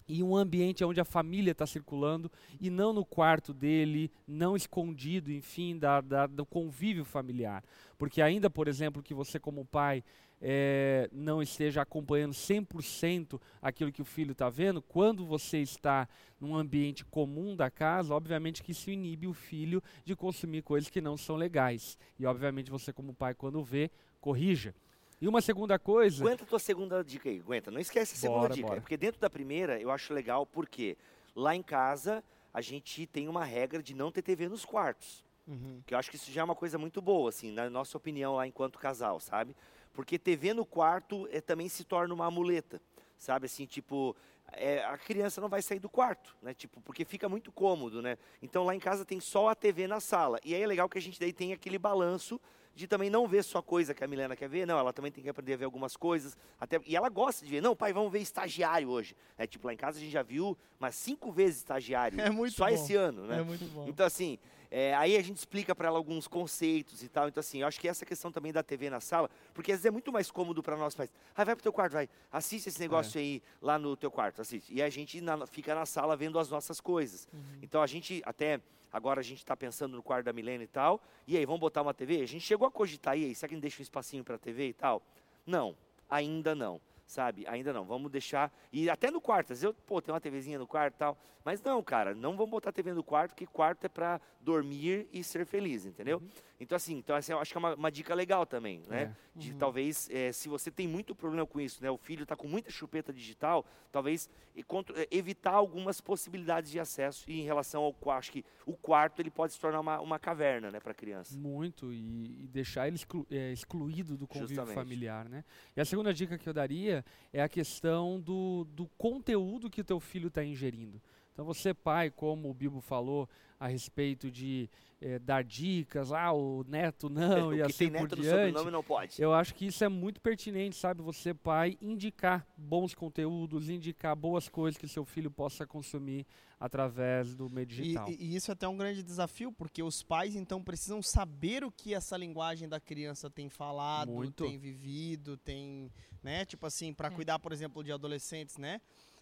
em um ambiente onde a família está circulando e não no quarto dele, não escondido, enfim, da, da- do convívio familiar. Porque ainda, por exemplo, que você como pai eh, não esteja acompanhando 100% aquilo que o filho está vendo, quando você está num ambiente comum da casa, obviamente que isso inibe o filho de consumir coisas que não são legais. E obviamente você como pai, quando vê, corrija. E uma segunda coisa... Aguenta a tua segunda dica aí, aguenta. Não esquece a segunda Bora, dica. bora. Porque dentro da primeira eu acho legal porque lá em casa a gente tem uma regra de não ter TV nos quartos. Uhum. Que eu acho que isso já é uma coisa muito boa, assim, na nossa opinião lá enquanto casal, sabe? Porque TV no quarto é, também se torna uma amuleta, sabe? Assim, tipo, é, a criança não vai sair do quarto, né? Tipo, porque fica muito cômodo, né? Então lá em casa tem só a TV na sala. E aí é legal que a gente daí tem aquele balanço de também não ver só coisa que a Milena quer ver, não, ela também tem que aprender a ver algumas coisas, até e ela gosta de ver, não, pai, vamos ver estagiário hoje. É tipo, lá em casa a gente já viu umas cinco vezes estagiário, É muito só bom. esse ano, né? É muito bom. Então, assim, é, aí a gente explica para ela alguns conceitos e tal. Então, assim, eu acho que essa questão também da TV na sala, porque às vezes é muito mais cômodo para nós pais. Ah, vai pro teu quarto, vai. Assiste esse negócio aí lá no teu quarto, assiste. E a gente na- fica na sala vendo as nossas coisas. Então, a gente até. Agora a gente está pensando no quarto da Milena e tal. E aí, vamos botar uma TV? A gente chegou a cogitar aí, será que a gente deixa um espacinho para TV e tal? Não, ainda não. Sabe? Ainda não. Vamos deixar. E até no quarto. Às vezes eu, pô, tem uma TVzinha no quarto e tal. Mas não, cara, não vamos botar TV no quarto, porque quarto é para dormir e ser feliz, entendeu? Uhum. Então, assim, então, assim, eu acho que é uma, uma dica legal também, né? É. De talvez, eh, se você tem muito problema com isso, né? O filho está com muita chupeta digital, talvez eh, evitar algumas possibilidades de acesso e em relação ao quarto. Acho que o quarto ele pode se tornar uma, uma caverna, né, para criança. Muito, e, e deixar ele exclu- é, excluído do convívio Justamente. familiar, né? E a segunda dica que eu daria é a questão do, do conteúdo que o teu filho está ingerindo. Então você, pai, como o Bibo falou a respeito de eh, dar dicas, ah, o neto não, o e que assim tem por neto no diante. sobrenome não pode. Eu acho que isso é muito pertinente, sabe? Você, pai, indicar bons conteúdos, indicar boas coisas que seu filho possa consumir através do meio E, digital. e- e isso é até um grande desafio, porque os pais então precisam saber o que essa linguagem da criança tem falado, Muito. tem vivido, tem, né, tipo assim, para É. cuidar, por exemplo, de adolescentes, né?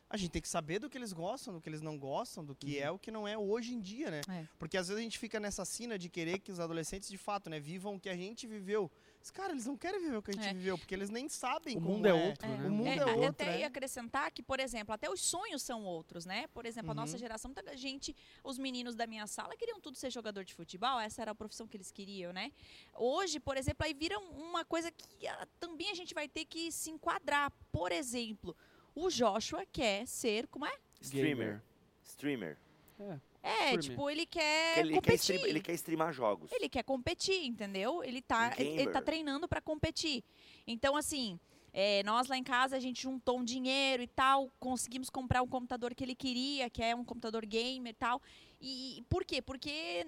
A gente tem que saber do que eles gostam, do que eles não gostam, do que é o que não é hoje em dia, né? É. Porque às vezes a gente fica nessa sina de querer que os adolescentes de fato, né, vivam o que a gente viveu. Mas, cara, eles não querem viver o que a gente É. viveu, porque eles nem sabem O como mundo é outro, É, né? O mundo é eu outro, até é. ia acrescentar que, por exemplo, até os sonhos são outros, né? Por exemplo, a nossa Uhum. geração, muita gente, os meninos da minha sala queriam tudo ser jogador de futebol, essa era a profissão que eles queriam, né? Hoje, por exemplo, aí vira uma coisa que ah, também a gente vai ter que se enquadrar. Por exemplo, o Joshua quer ser, como é? Streamer. Streamer. É. É, Streamer. tipo, ele quer Que ele, quer competir. stream- ele quer streamar jogos. Ele quer competir, entendeu? Ele tá, ele, ele tá treinando para competir. Então, assim, é, nós lá em casa, a gente juntou um dinheiro e tal, conseguimos comprar um computador que ele queria, que é um computador gamer e tal. E por quê? Porque.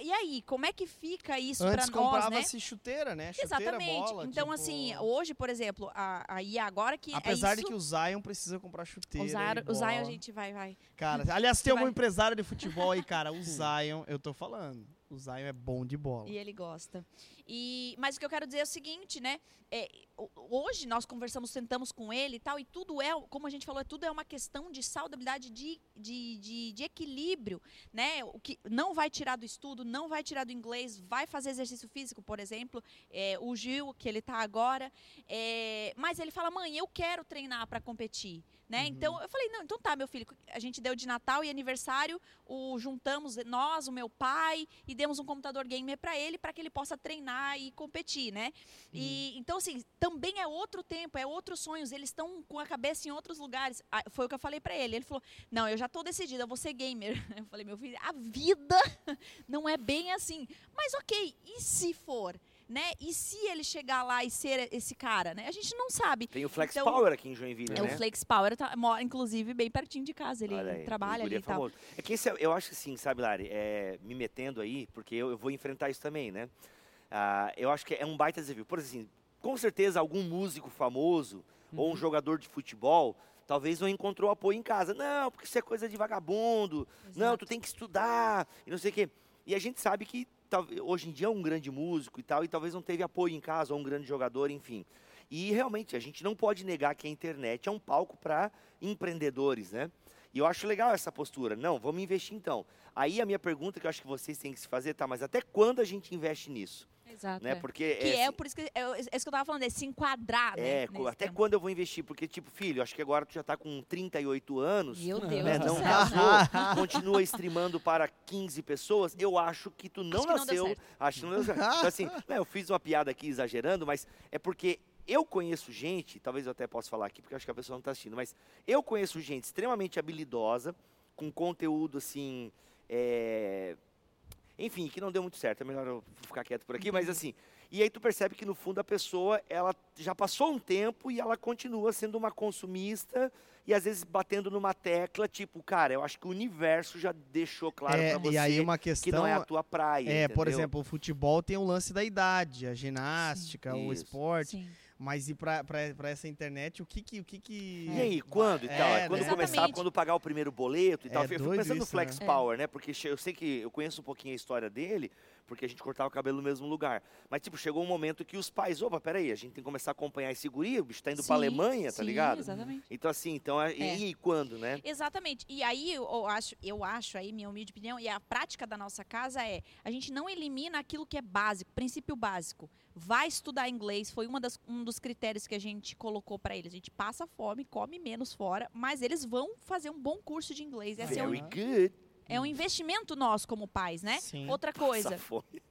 É, e aí, como é que fica isso para nós, né? comprava-se chuteira, né? Chuteira, Exatamente. bola. então, tipo, assim, hoje, por exemplo, a, aí agora que. Apesar é de isso, que o Zion precisa comprar chuteira. o Zion, o Zion a gente vai, vai. Cara, aliás, tem algum vai- empresário de futebol aí, cara. O Zion, eu tô falando. O Zion é bom de bola. E ele gosta. E, mas o que eu quero dizer é o seguinte, né? É, ho- hoje nós conversamos, sentamos com ele e tal, e tudo é, como a gente falou, tudo é uma questão de saudabilidade, de, de, de, de equilíbrio, né? O que não vai tirar do estudo, não vai tirar do inglês, vai fazer exercício físico, por exemplo. É, o Gil, que ele tá agora. é, mas ele fala, mãe, eu quero treinar para competir. Né? Então eu falei, não, então tá, meu filho. A gente deu de Natal e aniversário, o juntamos nós, o meu pai, e demos um computador gamer para ele, para que ele possa treinar e competir, né? E então assim, também é outro tempo, é outros sonhos, eles estão com a cabeça em outros lugares. Ah, foi o que eu falei para ele. Ele falou: "Não, eu já tô decidida, eu vou ser gamer". Eu falei: "Meu filho, a vida não é bem assim". Mas OK, e se for? Né? E se ele chegar lá e ser esse cara, né? A gente não sabe. Tem o Flex Então, Power aqui em Joinville, É né? o Flex Power, tá, mora inclusive bem pertinho de casa, ele aí, trabalha ali guri e tal. famoso. É que esse é- eu acho que sim, sabe, Lari, é, me metendo aí, porque eu, eu vou enfrentar isso também, né? Ah, eu acho que é um baita desafio. Por exemplo, com certeza algum músico famoso ou Uhum. um jogador de futebol talvez não encontrou apoio em casa. Não, porque isso é coisa de vagabundo. Não, tu Exato. tem que estudar e não sei o quê. E a gente sabe que hoje em dia é um grande músico e tal, e talvez não teve apoio em casa, ou um grande jogador, enfim. E realmente, a gente não pode negar que a internet é um palco para empreendedores, né? E eu acho legal essa postura. Não, vamos investir então. Aí a minha pergunta que eu acho que vocês têm que se fazer, tá, mas até quando a gente investe nisso? Exato. Né? é. Porque Que é, assim, por isso que, é, é isso que eu tava falando, é se enquadrar, é, né? co- nesse até tempo. quando eu vou investir? Porque, tipo, filho, acho que agora tu já tá com 38 anos, Meu Deus né? Não casou, continua streamando para 15 pessoas. Eu acho que tu não Acho que não nasceu. acho que não deu certo. Então, assim, né, eu fiz uma piada aqui exagerando, mas é porque eu conheço gente, talvez eu até possa falar aqui, porque eu acho que a pessoa não está assistindo, mas eu conheço gente extremamente habilidosa, com conteúdo assim. é, Enfim, que não deu muito certo. É melhor eu ficar quieto por aqui, mas assim. E aí tu percebe que no fundo a pessoa, ela já passou um tempo e ela continua sendo uma consumista e às vezes batendo numa tecla, tipo, cara, eu acho que o universo já deixou claro É, pra você e aí uma que questão não é a tua praia. é, por entendeu? exemplo, o futebol tem o lance da idade, a ginástica, o Isso. esporte, Sim. Mas e pra, pra, pra essa internet, o que que... O que, que... E aí, quando e tal? É, É, quando né? começar, quando pagar o primeiro boleto e É tal. Eu fico pensando no isso, Flex né? Power, né? Porque eu sei que eu conheço um pouquinho a história dele, porque a gente cortava o cabelo no mesmo lugar. Mas, tipo, chegou um momento que os pais, opa, peraí, a gente tem que começar a acompanhar esse guri, o bicho tá indo pra Sim, Alemanha, tá sim, ligado? Exatamente. Então, assim, então, é- É. e, e quando, né? Exatamente. E aí eu acho, eu acho aí, minha humilde opinião, e a prática da nossa casa é, a gente não elimina aquilo que é básico, princípio básico. Vai estudar inglês, foi uma das, um dos critérios que a gente colocou para eles. A gente passa fome, come menos fora, mas eles vão fazer um bom curso de inglês. Esse é Very good. É um investimento nosso como pais, né? Sim. Outra coisa. Passa fome.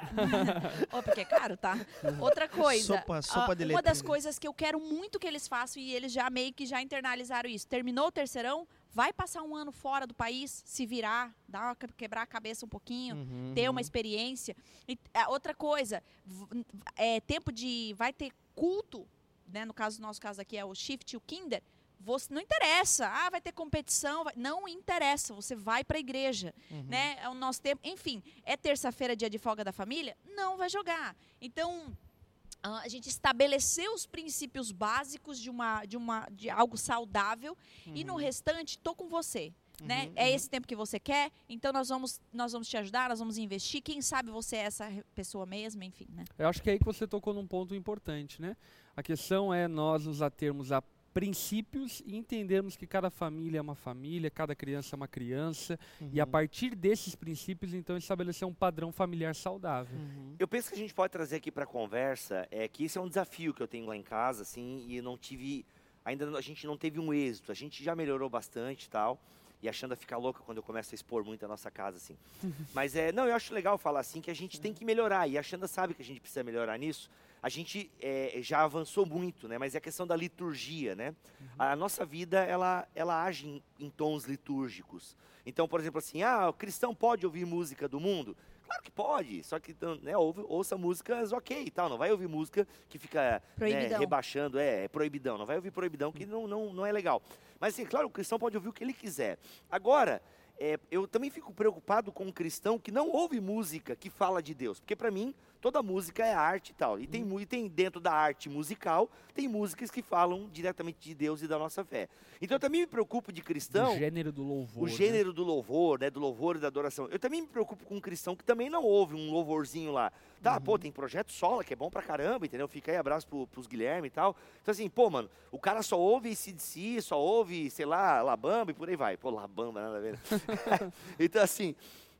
Ó, porque é caro, tá? Outra coisa. Sopa- sopa ah, de uma das coisas que eu quero muito que eles façam e eles já meio que já internalizaram isso. Terminou o terceirão, vai passar um ano fora do país, se virar, dar uma, que- quebrar a cabeça um pouquinho, Uhum, ter uhum. uma experiência. E, ah, outra coisa, é tempo de vai ter culto, né? No caso, no nosso caso aqui é o Shift e o Kinder. Você não interessa, ah, vai ter competição, vai- não interessa, você vai para a igreja Uhum. né? É o nosso tempo. Enfim, é terça-feira, dia de folga da família? Não vai jogar. Então, ah, a gente estabeleceu os princípios básicos de, uma, de, uma, de algo saudável e no restante, tô com você. Né? Uhum, É uhum. esse tempo que você quer, então nós vamos, nós vamos te ajudar, nós vamos investir. Quem sabe você é essa pessoa mesmo, enfim, né? Eu acho que é aí que você tocou num ponto importante, né? A questão é nós nos atermos a princípios e entendermos que cada família é uma família, cada criança é uma criança, e a Uhum. partir desses princípios, então, estabelecer um padrão familiar saudável. Uhum. Eu penso que a gente pode trazer aqui para conversa é que esse é um desafio que eu tenho lá em casa, assim, e não tive, ainda a gente não teve um êxito. A gente já melhorou bastante e tal. E a Xanda fica louca quando eu começo a expor muito a nossa casa, assim. Mas é, não, eu acho legal falar assim que a gente tem que melhorar. E a Xanda sabe que a gente precisa melhorar nisso. A gente é, já avançou muito, né? Mas é a questão da liturgia, né? A nossa vida, ela, ela age em, em tons litúrgicos. Então, por exemplo, assim, ah, o cristão pode ouvir música do mundo? Claro que pode, só que então, né, ouve, ouça músicas ok e tal, não vai ouvir música que fica né, rebaixando, é, é proibidão, não vai ouvir proibidão que não, não, não é legal. Mas assim, claro, o cristão pode ouvir o que ele quiser. Agora, é, eu também fico preocupado com um cristão que não ouve música que fala de Deus, porque para mim toda música é arte e tal. E tem, mu- e tem dentro da arte musical, tem músicas que falam diretamente de Deus e da nossa fé. Então eu também me preocupo de cristão o gênero do louvor. o né? gênero do louvor, né? Do louvor e da adoração. Eu também me preocupo com um cristão que também não ouve um louvorzinho lá. Tá, pô, tem projeto sola, que é bom pra caramba, entendeu? Fica aí, abraço pro, pros Guilherme e tal. Então, assim, pô, mano, o cara só ouve CDC, só ouve, sei lá, Labamba e por aí vai. Pô, Labamba, nada a ver. né? então, assim.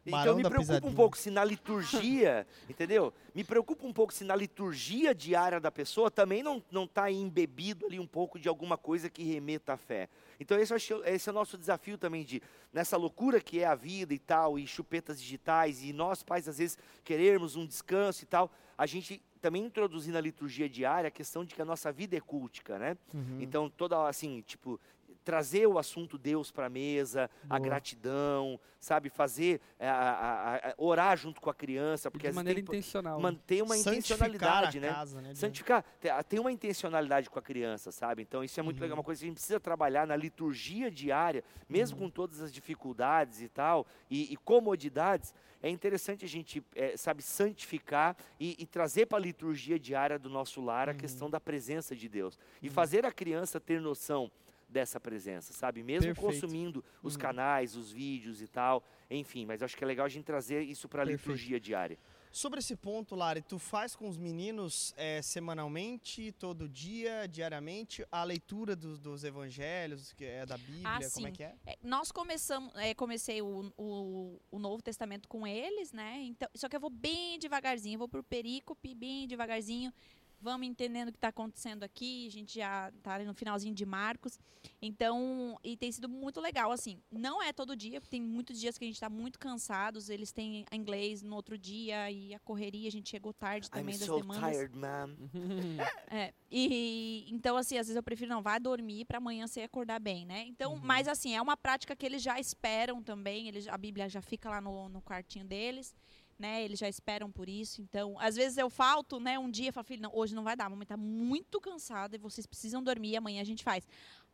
Barão Então me preocupa um pouco se na liturgia, entendeu? Me preocupa um pouco se na liturgia diária da pessoa também não não está embebido ali um pouco de alguma coisa que remeta à fé. Então esse, acho, esse é o nosso desafio também de nessa loucura que é a vida e tal e chupetas digitais e nós pais às vezes querermos um descanso e tal, a gente também introduzir na liturgia diária a questão de que a nossa vida é cultica, né? Uhum. Então, toda assim, tipo, trazer o assunto Deus para a mesa, a Boa. gratidão, sabe? Fazer, é, a- a- a- orar junto com a criança, E porque de às vezes maneira tem, intencional. né? manter uma Santificar intencionalidade, a né? casa, né? Santificar, te- a- tem uma intencionalidade com a criança, sabe? Então isso é muito Uhum. legal, uma coisa que a gente precisa trabalhar na liturgia diária, mesmo Uhum. com todas as dificuldades e tal, e, e comodidades, é interessante a gente, é, sabe, santificar e, e trazer para a liturgia diária do nosso lar a Uhum. questão da presença de Deus. E fazer a criança ter noção dessa presença, sabe? Mesmo Perfeito. consumindo os Uhum. canais, os vídeos e tal, enfim, mas acho que é legal a gente trazer isso para a liturgia diária. Sobre esse ponto, Lari, tu faz com os meninos eh, semanalmente, todo dia, diariamente, a leitura dos, dos evangelhos, que é da Bíblia, Ah, como é que é? É, nós começamos, é, comecei o, o, o Novo Testamento com eles, né? Então, só que eu vou bem devagarzinho, eu vou por perícope, bem devagarzinho. Vamos entendendo o que está acontecendo aqui. A gente já está no finalzinho de Marcos. Então, e tem sido muito legal, assim. Não é todo dia, porque tem muitos dias que a gente está muito cansados. Eles têm inglês no outro dia e a correria, a gente chegou tarde I'm também das so demandas. tired, mom. É, e então assim, às vezes eu prefiro não, vai dormir para amanhã você acordar bem, né? Então, Uhum. mas assim, é uma prática que eles já esperam também, eles, a Bíblia já fica lá no, no quartinho deles, né? Eles já esperam por isso. Então, às vezes eu falto, né, um dia e falo, filho, não, hoje não vai dar, a mamãe tá muito cansada e vocês precisam dormir, amanhã a gente faz.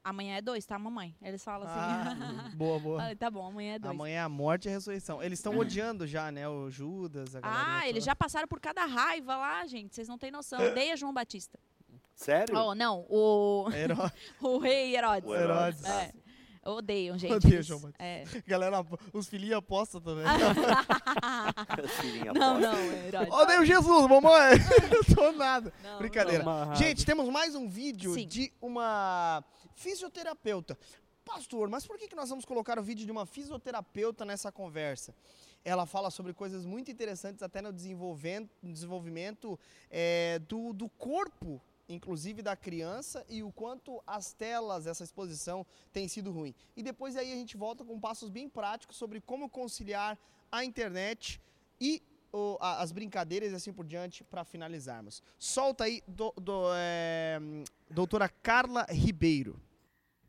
Amanhã é dois, tá, mamãe? Eles falam assim. Ah, boa, boa. "Ah, tá bom, amanhã é dois. Amanhã é a morte e a ressurreição. Eles estão odiando já, né? O Judas, a galerinha Ah, eles toda. já passaram por cada raiva lá, gente. Vocês não têm noção. Odeia João Batista. Sério? Oh, não, o, o rei Herodes. O Herodes. É. Odeiam, gente. Odeio eles- João Batista. É. Galera, os filhinhos apostam também. Filhinha não, aposta. não, Herodes. Odeio Jesus, mamãe! Eu tô nada. Não, Brincadeira. Amarrado. Gente, temos mais um vídeo Sim. de uma fisioterapeuta. Pastor, mas por que, que nós vamos colocar o vídeo de uma fisioterapeuta nessa conversa? Ela fala sobre coisas muito interessantes até no desenvolvimento, desenvolvimento eh, do, do corpo inclusive da criança, e o quanto as telas, essa exposição, tem sido ruim. E depois aí a gente volta com passos bem práticos sobre como conciliar a internet e o, a, as brincadeiras e assim por diante para finalizarmos. Solta aí, do, do, é, doutora Carla Ribeiro.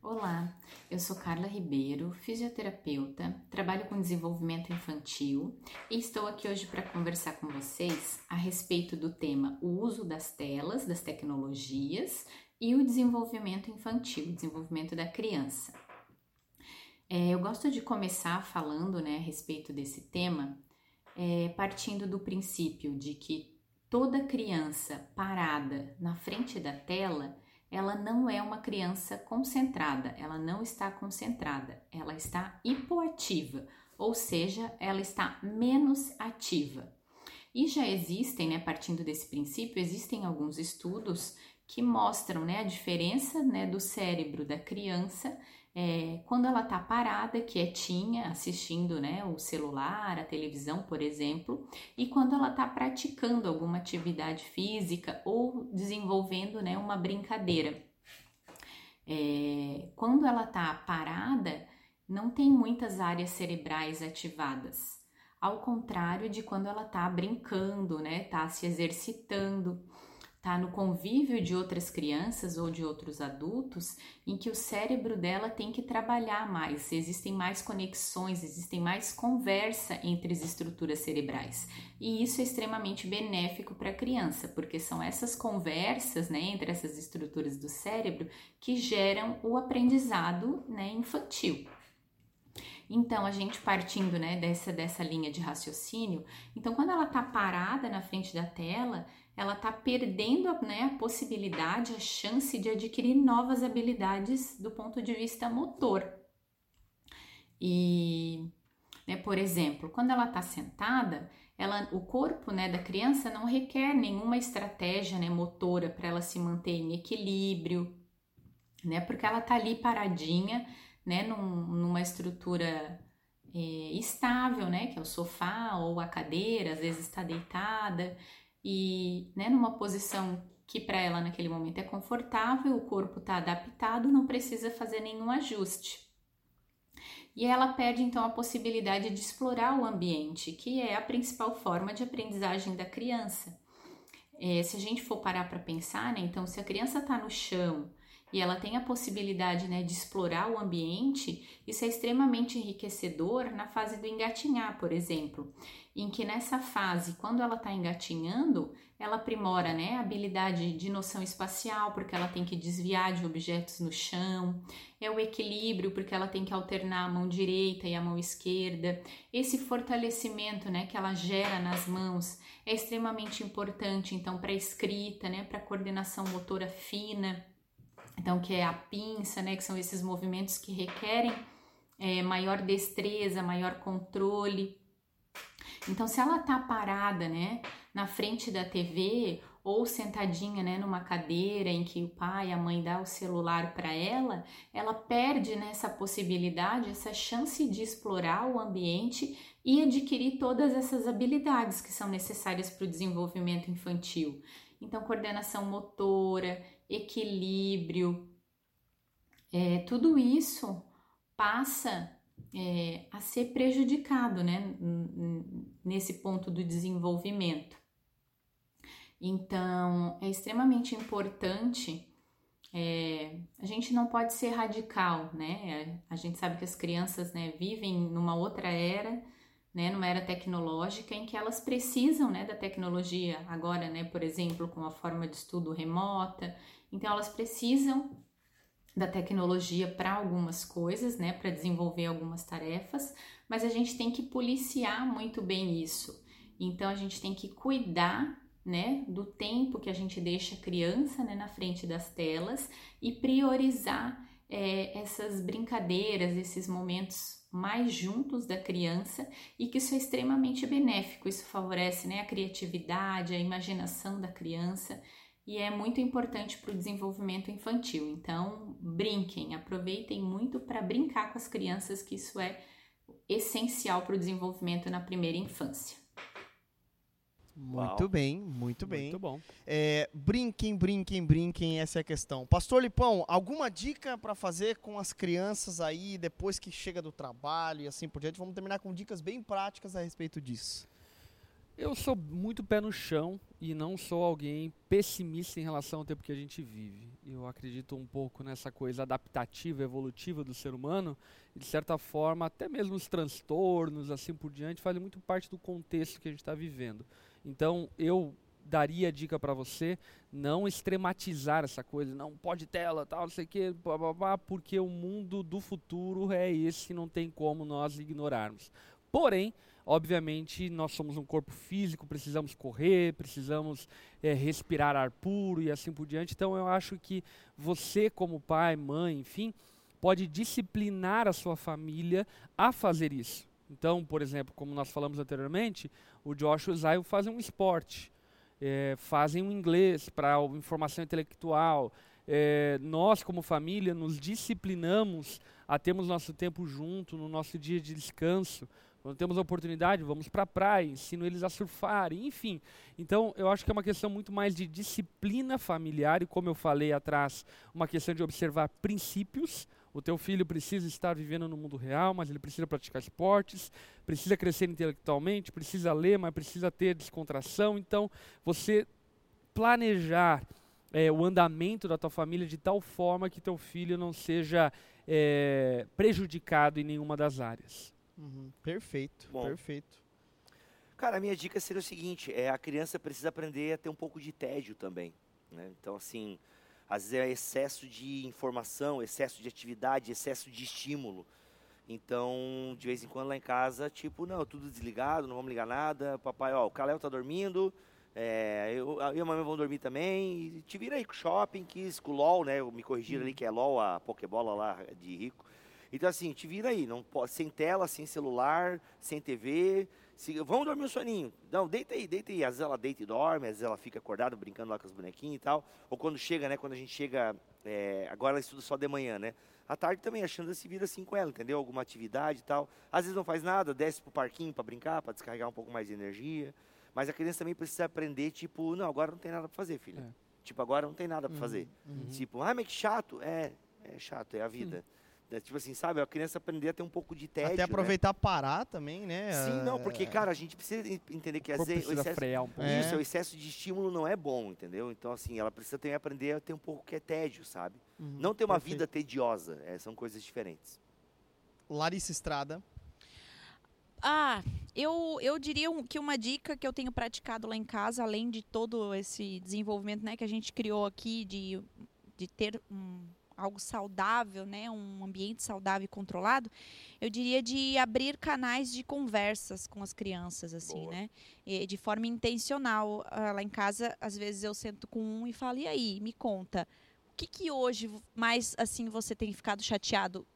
Olá, eu sou Carla Ribeiro, fisioterapeuta, trabalho com desenvolvimento infantil e estou aqui hoje para conversar com vocês a respeito do tema o uso das telas, das tecnologias e o desenvolvimento infantil, o desenvolvimento da criança. É, eu gosto de começar falando né, a respeito desse tema, é, partindo do princípio de que toda criança parada na frente da tela ela não é uma criança concentrada, ela não está concentrada, ela está hipoativa, ou seja, ela está menos ativa. E já existem, né, partindo desse princípio, existem alguns estudos que mostram né, a diferença né, do cérebro da criança é, quando ela está parada, quietinha, assistindo né, o celular, a televisão, por exemplo, e quando ela está praticando alguma atividade física ou desenvolvendo né, uma brincadeira. É, quando ela está parada, não tem muitas áreas cerebrais ativadas, ao contrário de quando ela está brincando, né, está se exercitando tá no convívio de outras crianças ou de outros adultos, em que o cérebro dela tem que trabalhar mais, existem mais conexões, existem mais conversa entre as estruturas cerebrais. E isso é extremamente benéfico para a criança, porque são essas conversas, né, entre essas estruturas do cérebro que geram o aprendizado, né, infantil. Então, a gente partindo né, dessa, dessa linha de raciocínio, então quando ela está parada na frente da tela, ela está perdendo né, a possibilidade, a chance de adquirir novas habilidades do ponto de vista motor. E, né, por exemplo, quando ela está sentada, ela, o corpo né, da criança não requer nenhuma estratégia né, motora para ela se manter em equilíbrio, né, porque ela está ali paradinha, né, num, numa estrutura é, estável, né, que é o sofá ou a cadeira, às vezes está deitada e né, numa posição que para ela naquele momento é confortável, o corpo está adaptado, não precisa fazer nenhum ajuste. E ela perde então a possibilidade de explorar o ambiente, que é a principal forma de aprendizagem da criança. É, se a gente for parar para pensar, né, então se a criança está no chão e ela tem a possibilidade né, de explorar o ambiente, isso é extremamente enriquecedor na fase do engatinhar, por exemplo em que nessa fase, quando ela está engatinhando, ela aprimora né, a habilidade de noção espacial, porque ela tem que desviar de objetos no chão, é o equilíbrio, porque ela tem que alternar a mão direita e a mão esquerda. Esse fortalecimento né, que ela gera nas mãos é extremamente importante, então, para a escrita, né, para a coordenação motora fina, então, que é a pinça, né, que são esses movimentos que requerem é, maior destreza, maior controle. Então, se ela tá parada, né, na frente da TV ou sentadinha, né, numa cadeira em que o pai, a mãe dá o celular para ela, ela perde nessa né, possibilidade, essa chance de explorar o ambiente e adquirir todas essas habilidades que são necessárias para o desenvolvimento infantil. Então, coordenação motora, equilíbrio, é, tudo isso passa é, a ser prejudicado né, nesse ponto do desenvolvimento. Então, é extremamente importante. É, a gente não pode ser radical, né? A gente sabe que as crianças né, vivem numa outra era, né, numa era tecnológica em que elas precisam né, da tecnologia agora, né, por exemplo, com a forma de estudo remota. Então, elas precisam da tecnologia para algumas coisas, né, para desenvolver algumas tarefas, mas a gente tem que policiar muito bem isso. Então a gente tem que cuidar, né, do tempo que a gente deixa a criança, né, na frente das telas e priorizar é, essas brincadeiras, esses momentos mais juntos da criança e que isso é extremamente benéfico. Isso favorece, né, a criatividade, a imaginação da criança e é muito importante para o desenvolvimento infantil. Então, brinquem, aproveitem muito para brincar com as crianças, que isso é essencial para o desenvolvimento na primeira infância. Muito Uau. bem, muito bem. Muito bom. É, brinquem, brinquem, brinquem, essa é a questão. Pastor Lipão, alguma dica para fazer com as crianças aí depois que chega do trabalho e assim por diante? Vamos terminar com dicas bem práticas a respeito disso. Eu sou muito pé no chão e não sou alguém pessimista em relação ao tempo que a gente vive. Eu acredito um pouco nessa coisa adaptativa, evolutiva do ser humano e, de certa forma, até mesmo os transtornos, assim por diante, fazem muito parte do contexto que a gente está vivendo. Então, eu daria a dica para você não extrematizar essa coisa, não pode tela, tal, não sei o quê, blá, blá, blá, porque o mundo do futuro é esse, não tem como nós ignorarmos. Porém, obviamente, nós somos um corpo físico, precisamos correr, precisamos eh, respirar ar puro e assim por diante. Então, eu acho que você, como pai, mãe, enfim, pode disciplinar a sua família a fazer isso. Então, por exemplo, como nós falamos anteriormente, o Joshua e o Zion fazem um esporte, eh, fazem um inglês para informação intelectual. Eh, nós, como família, nos disciplinamos a termos nosso tempo junto, no nosso dia de descanso. Quando temos a oportunidade, vamos para a praia, ensino eles a surfarem, enfim. Então, eu acho que é uma questão muito mais de disciplina familiar e, como eu falei atrás, uma questão de observar princípios. O teu filho precisa estar vivendo no mundo real, mas ele precisa praticar esportes, precisa crescer intelectualmente, precisa ler, mas precisa ter descontração. Então, você planejar eh, o andamento da tua família de tal forma que teu filho não seja eh, prejudicado em nenhuma das áreas. Uhum, Perfeito, Bom. perfeito. Cara, a minha dica seria o seguinte: é a criança precisa aprender a ter um pouco de tédio também. Né? Então, assim, às vezes é excesso de informação, excesso de atividade, excesso de estímulo. Então, de vez em quando lá em casa, tipo, não, tudo desligado, não vamos ligar nada. Papai, ó, o Kalel tá dormindo, é, eu, eu e a mamãe vão dormir também. E te vira aí com o shopping, quis, com o LOL, né? Me corrigiram ali que é LOL, a Pokébola lá de rico. Então, assim, te vira aí, não pode, sem tela, sem celular, sem TV. Se, vamos dormir um soninho. Não, deita aí, deita aí. Às vezes ela deita e dorme, às vezes ela fica acordada brincando lá com os bonequinhos e tal. Ou quando chega, né? Quando a gente chega. é, agora ela estuda só de manhã, né? À tarde também, a Xanda se vira assim com ela, entendeu? Alguma atividade e tal. Às vezes não faz nada, desce pro parquinho para brincar, para descarregar um pouco mais de energia. Mas a criança também precisa aprender, tipo, não, agora não tem nada para fazer, filha. É. Tipo, agora não tem nada para fazer. uhum. Tipo, ah, mas que chato. É, é chato, é a vida. É, tipo assim, sabe? A criança aprender a ter um pouco de tédio. Até né? aproveitar parar também, né? Sim, não, porque, É, cara, a gente precisa en- entender que O às vezes o excesso, frear um pouco. É. isso, o excesso de estímulo não é bom, entendeu? Então, assim, ela precisa também aprender a ter um pouco que é tédio, sabe? uhum, Não ter uma perfeito. vida tediosa, é, são coisas diferentes. Larissa Estrada. Ah, eu, eu diria que uma dica que eu tenho praticado lá em casa, além de todo esse desenvolvimento né, que a gente criou aqui de, de ter um, algo saudável, né, um ambiente saudável e controlado, eu diria de abrir canais de conversas com as crianças, assim, Boa. né? E de forma intencional. Ah, lá em casa, às vezes eu sento com um e falo, e aí, me conta, o que, que hoje mais, assim, você tem ficado chateado?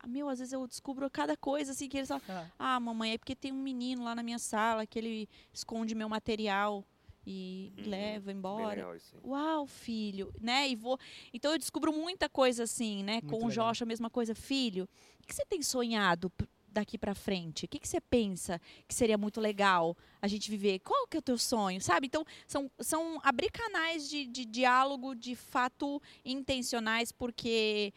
Ah, meu, às vezes eu descubro cada coisa, assim, que eles falam, ah, mamãe, é porque tem um menino lá na minha sala que ele esconde meu material e Uhum, leva embora. Uau, filho, né? E vou. Então eu descubro muita coisa assim, né? Muito Com o legal. Josh a mesma coisa, filho. O que você tem sonhado daqui pra frente? O que, que você pensa que seria muito legal a gente viver? Qual que é o teu sonho, sabe? Então são, são abrir canais de, de diálogo de fato intencionais, porque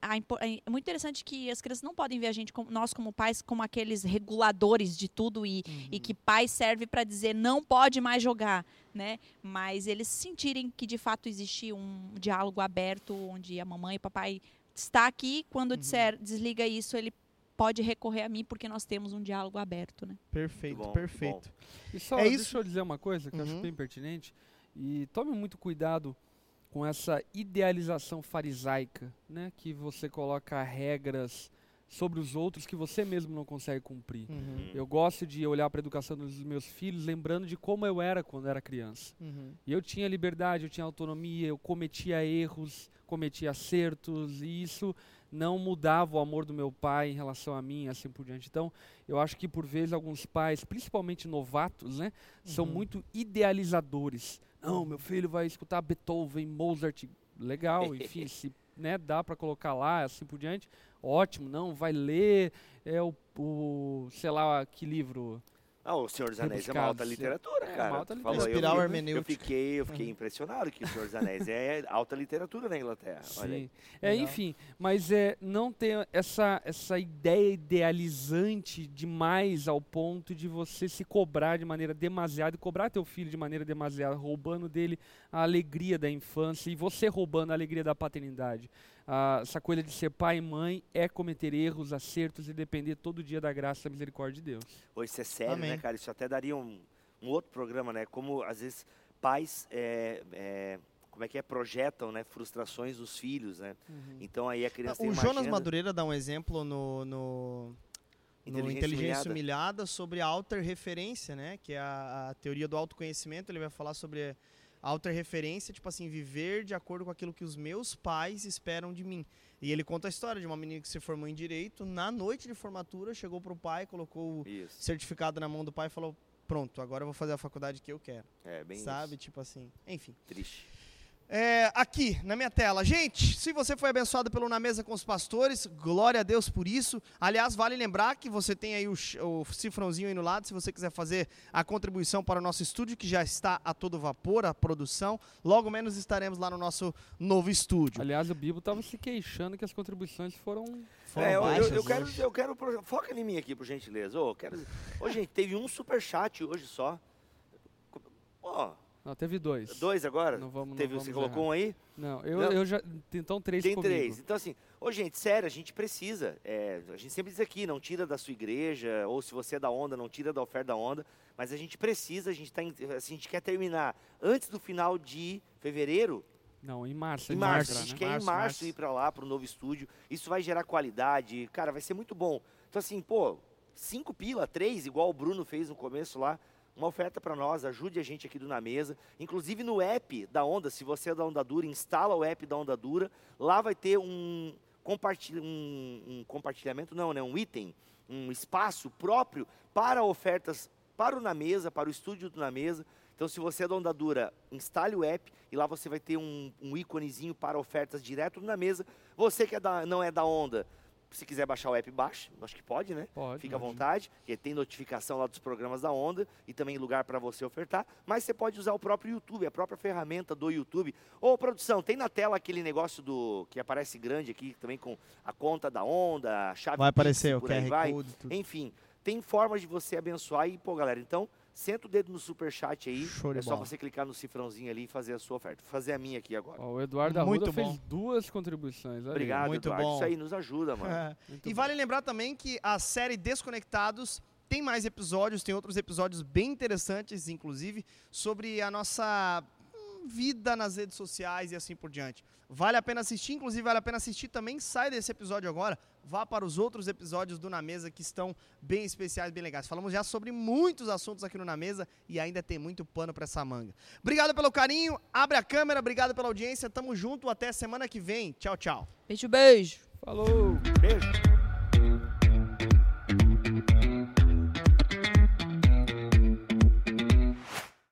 a é muito interessante que as crianças não podem ver a gente, como, nós como pais, como aqueles reguladores de tudo e, e que pai serve para dizer não pode mais jogar, né? Mas eles sentirem que de fato existe um diálogo aberto onde a mamãe e o papai está aqui, quando disser desliga isso, ele pode recorrer a mim porque nós temos um diálogo aberto, né? Perfeito, bom, perfeito. E só, É deixa isso. eu dizer uma coisa que eu acho Uhum. bem pertinente. E tome muito cuidado com essa idealização farisaica, né? Que você coloca regras sobre os outros que você mesmo não consegue cumprir. Uhum, Eu gosto de olhar para a educação dos meus filhos lembrando de como eu era quando era criança. uhum. E eu tinha liberdade, eu tinha autonomia, eu cometia erros, cometia acertos, e isso não mudava o amor do meu pai em relação a mim, assim por diante. Então, eu acho que por vezes alguns pais, principalmente novatos, né, são Uhum. muito idealizadores. Não, meu filho vai escutar Beethoven, Mozart, legal, enfim, se né, dá para colocar lá, assim por diante, ótimo, não, vai ler, é o, o sei lá, que livro, Ah, o Senhor dos Anéis é uma alta sim. literatura, É, cara. uma alta Tu falou, literatura. eu Espiral fiquei- hermenêutica. Eu fiquei, eu fiquei impressionado que o Senhor dos Anéis é alta literatura na Inglaterra. Olha aí. Sim. É, enfim, mas é não ter essa, essa ideia idealizante demais ao ponto de você se cobrar de maneira demasiada e cobrar teu filho de maneira demasiada, roubando dele a alegria da infância e você roubando a alegria da paternidade. Ah, essa coisa de ser pai e mãe é cometer erros, acertos e depender todo dia da graça e da misericórdia de Deus. Pô, isso é sério, Amém. né, cara? Isso até daria um, um outro programa, né? Como, às vezes, pais, é, é, como é que é, projetam, né, frustrações dos filhos, né? Então, aí a criança tem O uma Jonas Madureira dá um exemplo no, no, no Inteligência Inteligência Humilhada. Humilhada sobre a autorreferência, né? Que é a, a teoria do autoconhecimento. Ele vai falar sobre autorreferência, tipo assim, viver de acordo com aquilo que os meus pais esperam de mim. E ele conta a história de uma menina que se formou em Direito, na noite de formatura, chegou pro pai, colocou o Isso, certificado na mão do pai e falou, pronto, agora eu vou fazer a faculdade que eu quero. é bem sabe? isso. Tipo assim, enfim. Triste. É, aqui na minha tela. Gente, se você foi abençoado pelo Na Mesa com os Pastores, glória a Deus por isso. Aliás, vale lembrar que você tem aí o, o cifrãozinho aí no lado, se você quiser fazer a contribuição para o nosso estúdio, que já está a todo vapor, a produção. Logo menos estaremos lá no nosso novo estúdio. Aliás, o Bibo estava se queixando que as contribuições foram Foram É, eu, eu- baixas eu quero, hoje. eu quero. pro- Foca em mim aqui, por gentileza. Ô, quero, ô, gente, teve um superchat hoje só. Ó, Não, teve dois. dois agora? Não vamos, não teve, vamos você colocou errar. um aí? Não, eu, Não. eu já. Então três Tem comigo. três. Então, assim, ô, gente, sério, a gente precisa. é, a gente sempre diz aqui, não tira da sua igreja, ou se você é da onda, não tira da oferta da onda. Mas a gente precisa, a gente, tá, em- a gente quer terminar antes do final de fevereiro. Não, em março. Em ele março, vai a gente entrar, quer né? em março ir para lá, para o novo estúdio. Isso vai gerar qualidade. Cara, vai ser muito bom. Então, assim, pô, cinco pila, três, igual o Bruno fez no começo lá. Uma oferta para nós, ajude a gente aqui do Na Mesa. Inclusive no app da Onda, se você é da Onda Dura, instala o app da Onda Dura. Lá vai ter um, um, um compartilhamento, não, né? Um item, um espaço próprio para ofertas para o Na Mesa, para o estúdio do Na Mesa. Então, se você é da Onda Dura, instale o app e lá você vai ter um, um íconezinho para ofertas direto na mesa. Você que é da- não é da Onda, se quiser baixar o app, baixe. Acho que pode, né? Pode. Fica à vontade, porque tem notificação lá dos programas da Onda e também lugar para você ofertar. Mas você pode usar o próprio YouTube, a própria ferramenta do YouTube. Ô, produção, tem na tela aquele negócio do que aparece grande aqui também com a conta da Onda, a chave Vai Pix, aparecer o por aí QR vai. Code. Tudo. Enfim, tem formas de você abençoar e, pô, galera, então, senta o dedo no superchat aí. Show é só bola. você clicar no cifrãozinho ali e fazer a sua oferta. Vou fazer a minha aqui agora. Ó, o Eduardo Muito Arruda bom. fez duas contribuições. olha. Obrigado, muito Eduardo. bom. Isso aí nos ajuda, mano. É. Muito E bom. vale lembrar também que a série Desconectados tem mais episódios, tem outros episódios bem interessantes, inclusive, sobre a nossa hum, vida nas redes sociais e assim por diante. Vale a pena assistir, inclusive vale a pena assistir também. Sai desse episódio agora, vá para os outros episódios do Na Mesa que estão bem especiais, bem legais. Falamos já sobre muitos assuntos aqui no Na Mesa e ainda tem muito pano para essa manga. Obrigado pelo carinho, abre a câmera, obrigado pela audiência, tamo junto, até semana que vem. Tchau, tchau. Beijo, beijo. Falou! Beijo.